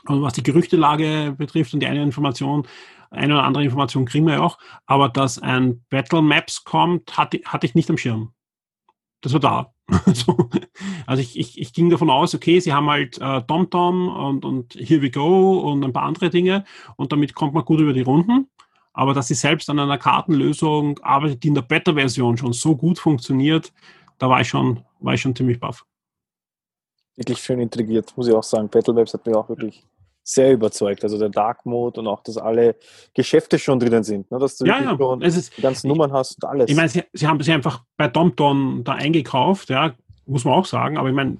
was die Gerüchtelage betrifft und die eine Information, eine oder andere Information kriegen wir ja auch, aber dass ein Battle Maps kommt, hatte, hatte ich nicht am Schirm. Das war da. also ich, ich, ich ging davon aus, okay, sie haben halt äh, TomTom und, und Here We Go und ein paar andere Dinge und damit kommt man gut über die Runden. Aber dass sie selbst an einer Kartenlösung arbeitet, die in der Beta-Version schon so gut funktioniert, da war ich schon, war ich schon ziemlich baff. Wirklich schön intrigiert, muss ich auch sagen. Battle Maps hat mich auch wirklich sehr überzeugt. Also der Dark Mode und auch, dass alle Geschäfte schon drinnen sind. Ne? Dass du ja, ja. Schon ist, die ganzen Nummern hast und alles. Ich meine, sie, sie haben sie einfach bei TomTom da eingekauft, ja, muss man auch sagen. Aber ich meine,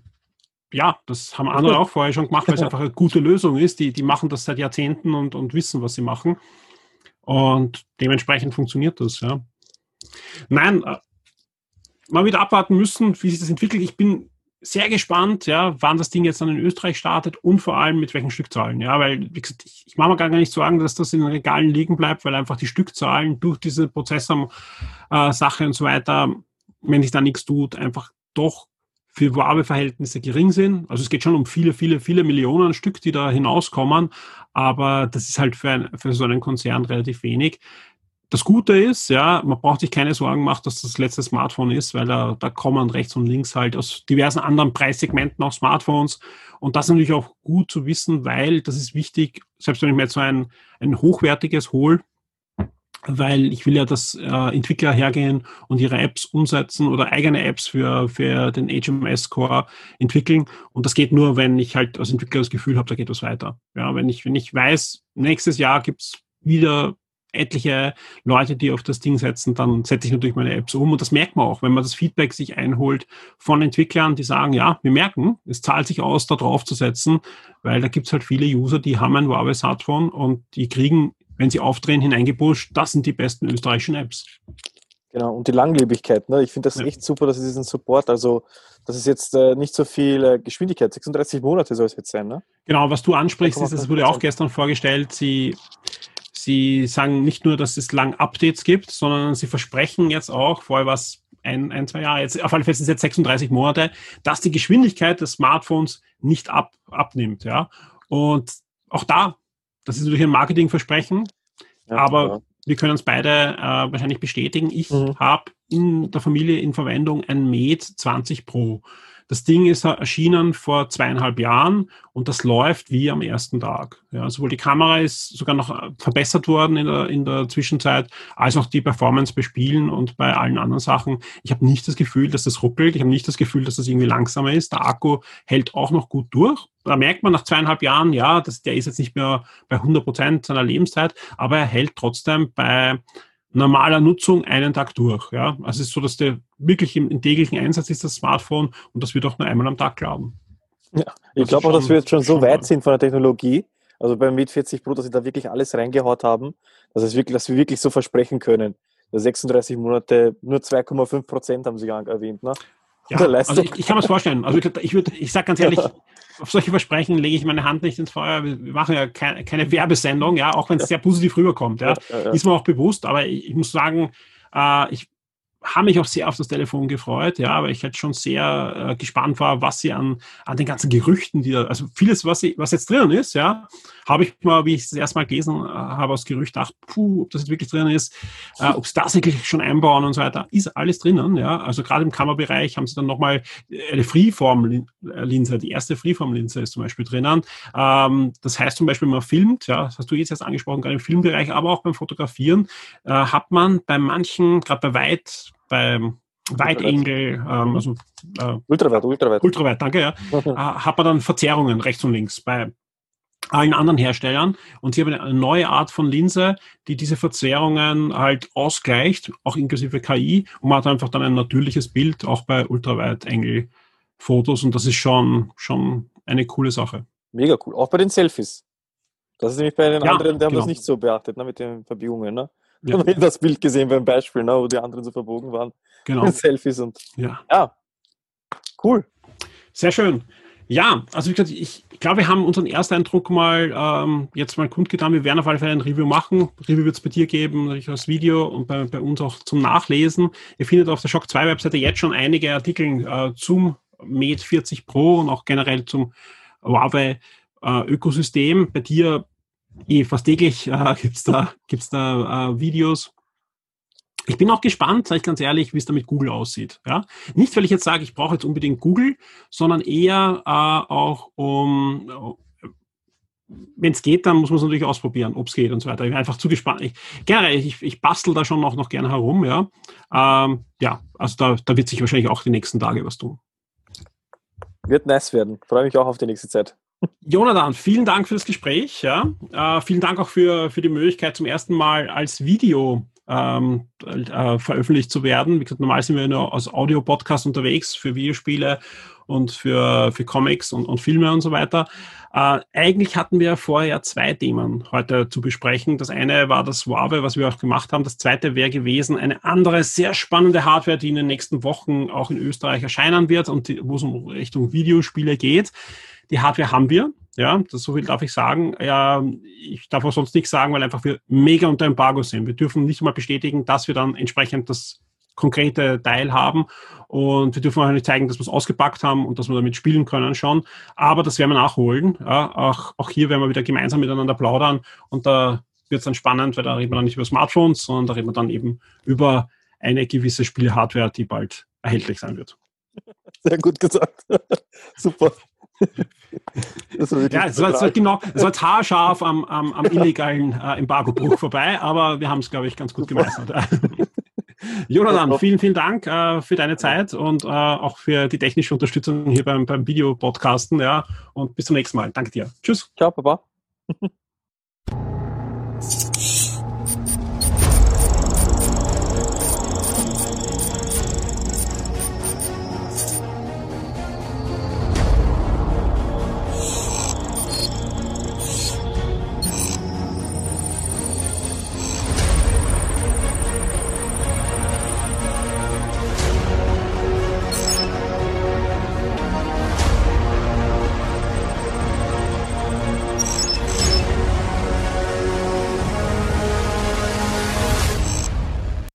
ja, das haben andere auch vorher schon gemacht, weil es einfach eine gute Lösung ist. Die, die machen das seit Jahrzehnten und, und wissen, was sie machen. Und dementsprechend funktioniert das, ja. Nein, äh, mal wieder abwarten müssen, wie sich das entwickelt. Ich bin sehr gespannt, ja, wann das Ding jetzt dann in Österreich startet und vor allem mit welchen Stückzahlen. Ja, weil, wie gesagt, ich, ich mache mir gar nicht Sorgen, dass das in den Regalen liegen bleibt, weil einfach die Stückzahlen durch diese Prozessor-Sache äh, und so weiter, wenn sich da nichts tut, einfach doch für Huawei-Verhältnisse gering sind. Also es geht schon um viele, viele, viele Millionen Stück, die da hinauskommen, aber das ist halt für, ein, für so einen Konzern relativ wenig. Das Gute ist, ja, man braucht sich keine Sorgen machen, dass das letzte Smartphone ist, weil da, da kommen rechts und links halt aus diversen anderen Preissegmenten auch Smartphones. Und das ist natürlich auch gut zu wissen, weil das ist wichtig, selbst wenn ich mir jetzt so ein, ein hochwertiges hole, weil ich will ja, dass äh, Entwickler hergehen und ihre Apps umsetzen oder eigene Apps für, für den HMS-Core entwickeln. Und das geht nur, wenn ich halt als Entwickler das Gefühl habe, da geht was weiter. Ja, wenn ich, wenn ich weiß, nächstes Jahr gibt's wieder etliche Leute, die auf das Ding setzen, dann setze ich natürlich meine Apps um. Und das merkt man auch, wenn man das Feedback sich einholt von Entwicklern, die sagen, ja, wir merken, es zahlt sich aus, da drauf zu setzen, weil da gibt es halt viele User, die haben ein Huawei Smartphone und die kriegen, wenn sie aufdrehen, hineingepusht, das sind die besten österreichischen Apps. Genau, und die Langlebigkeit. Ne? Ich finde das ja. echt super, dass es diesen Support, also das ist jetzt äh, nicht so viel äh, Geschwindigkeit, 36 Monate soll es jetzt sein. Ne? Genau, was du ansprichst, ist, das wurde auch gestern vorgestellt, sie Sie sagen nicht nur, dass es lang Updates gibt, sondern sie versprechen jetzt auch, vorher was ein, ein, zwei Jahre, jetzt auf alle Fälle sind es jetzt 36 Monate, dass die Geschwindigkeit des Smartphones nicht ab, abnimmt. Ja? Und auch da, das ist natürlich ein Marketingversprechen, ja, aber ja. wir können uns beide äh, wahrscheinlich bestätigen. Ich mhm. habe in der Familie in Verwendung ein Med 20 Pro. Das Ding ist erschienen vor zweieinhalb Jahren und das läuft wie am ersten Tag. Ja, sowohl die Kamera ist sogar noch äh, verbessert worden in der, in der Zwischenzeit, als auch die Performance bei Spielen und bei allen anderen Sachen. Ich habe nicht das Gefühl, dass das ruckelt. Ich habe nicht das Gefühl, dass das irgendwie langsamer ist. Der Akku hält auch noch gut durch. Da merkt man nach zweieinhalb Jahren, ja, das, der ist jetzt nicht mehr bei 100 Prozent seiner Lebenszeit, aber er hält trotzdem bei normaler Nutzung einen Tag durch. Ja? Also es ist so, dass der wirklich im, im täglichen Einsatz ist, das Smartphone, und das wird auch nur einmal am Tag glauben. Ja, ich glaube auch, dass wir jetzt schon so weit sind von der Technologie, also beim Mate 40 Pro, dass sie da wirklich alles reingehaut haben, dass, es wirklich, dass wir wirklich so versprechen können. 36 Monate, nur 2,5 Prozent haben sie erwähnt. Ne? Ja, also ich, ich, kann mir das vorstellen. Also ich, ich, würde, ich sage ganz ehrlich, auf solche Versprechen lege ich meine Hand nicht ins Feuer. Wir machen ja keine, keine Werbesendung, ja, auch wenn es sehr positiv rüberkommt. Ja. Ist mir auch bewusst, aber ich, ich muss sagen, äh, ich habe mich auch sehr auf das Telefon gefreut, ja, weil ich halt schon sehr äh, gespannt war, was sie an, an den ganzen Gerüchten, die da, also vieles, was, sie, was jetzt drin ist, ja, habe ich mal, wie ich es das erste Mal gelesen äh, habe, aus Gerücht gedacht, puh, ob das jetzt wirklich drin ist, äh, ob sie das wirklich schon einbauen und so weiter, ist alles drinnen, ja, also gerade im Kammerbereich haben sie dann nochmal eine Freeform-Linse, die erste Freeform-Linse ist zum Beispiel drinnen, ähm, das heißt zum Beispiel, man filmt, ja, das hast du jetzt erst angesprochen, gerade im Filmbereich, aber auch beim Fotografieren, äh, hat man bei manchen, gerade bei weit beim Wide Angle, ähm, also äh, Ultraweit, Ultraweit. Ultraweit, danke, ja, äh, hat man dann Verzerrungen rechts und links bei allen anderen Herstellern und sie haben eine neue Art von Linse, die diese Verzerrungen halt ausgleicht, auch inklusive KI und man hat einfach dann ein natürliches Bild auch bei Ultraweit Angle Fotos und das ist schon, schon eine coole Sache. Mega cool. Auch bei den Selfies. Das ist nämlich bei den Ja, anderen, die haben genau. das nicht so beachtet, ne, mit den Verbiegungen. Ne? Ja. Haben das Bild gesehen beim Beispiel, ne, wo die anderen so verbogen waren. Genau. Mit Selfies und Ja. ja, cool. Sehr schön. Ja, also wie gesagt, ich glaube, wir haben unseren Ersteindruck mal ähm, jetzt mal kundgetan. Wir werden auf alle Fälle ein Review machen. Review wird es bei dir geben, natürlich als Video und bei, bei uns auch zum Nachlesen. Ihr findet auf der Shock 2 Webseite jetzt schon einige Artikel äh, zum Mate 40 Pro und auch generell zum Huawei äh, Ökosystem. Bei dir eh fast täglich äh, gibt's da, gibt's da äh, Videos. Ich bin auch gespannt, sage ich ganz ehrlich, wie es da mit Google aussieht. Ja? Nicht, weil ich jetzt sage, ich brauche jetzt unbedingt Google, sondern eher äh, auch um, wenn es geht, dann muss man es natürlich ausprobieren, ob es geht und so weiter. Ich bin einfach zu gespannt. Ich, generell, ich, ich bastel da schon noch, noch gerne herum. Ja, ähm, ja also da, da wird sich wahrscheinlich auch die nächsten Tage was tun. Wird nice werden. Freue mich auch auf die nächste Zeit. Jonathan, vielen Dank für das Gespräch. Ja. Äh, vielen Dank auch für, für die Möglichkeit, zum ersten Mal als Video ähm, äh, veröffentlicht zu werden. Wie gesagt, normal sind wir nur als Audio-Podcast unterwegs für Videospiele und für, für Comics und, und Filme und so weiter. Äh, eigentlich hatten wir vorher zwei Themen heute zu besprechen. Das eine war das Huawei, was wir auch gemacht haben. Das zweite wäre gewesen eine andere sehr spannende Hardware, die in den nächsten Wochen auch in Österreich erscheinen wird und wo es um Richtung Videospiele geht. Die Hardware haben wir. Ja, das so viel darf ich sagen. Ja, ich darf auch sonst nichts sagen, weil einfach wir mega unter Embargo sind. Wir dürfen nicht mal bestätigen, dass wir dann entsprechend das konkrete Teil haben. Und wir dürfen auch nicht zeigen, dass wir es ausgepackt haben und dass wir damit spielen können schon. Aber das werden wir nachholen. Ja, auch, auch hier werden wir wieder gemeinsam miteinander plaudern. Und da wird es dann spannend, weil da reden wir dann nicht über Smartphones, sondern da reden wir dann eben über eine gewisse Spielhardware, die bald erhältlich sein wird. Sehr gut gesagt. Super das war ja, es war, es war genau, es war haarscharf am, am, am illegalen äh, Embargo-Buch vorbei, aber wir haben es, glaube ich, ganz gut gemeistert. Jonathan, vielen, vielen Dank äh, für deine Zeit und äh, auch für die technische Unterstützung hier beim, beim Video-Podcasten. Ja, und bis zum nächsten Mal. Danke dir. Tschüss. Ciao, Papa.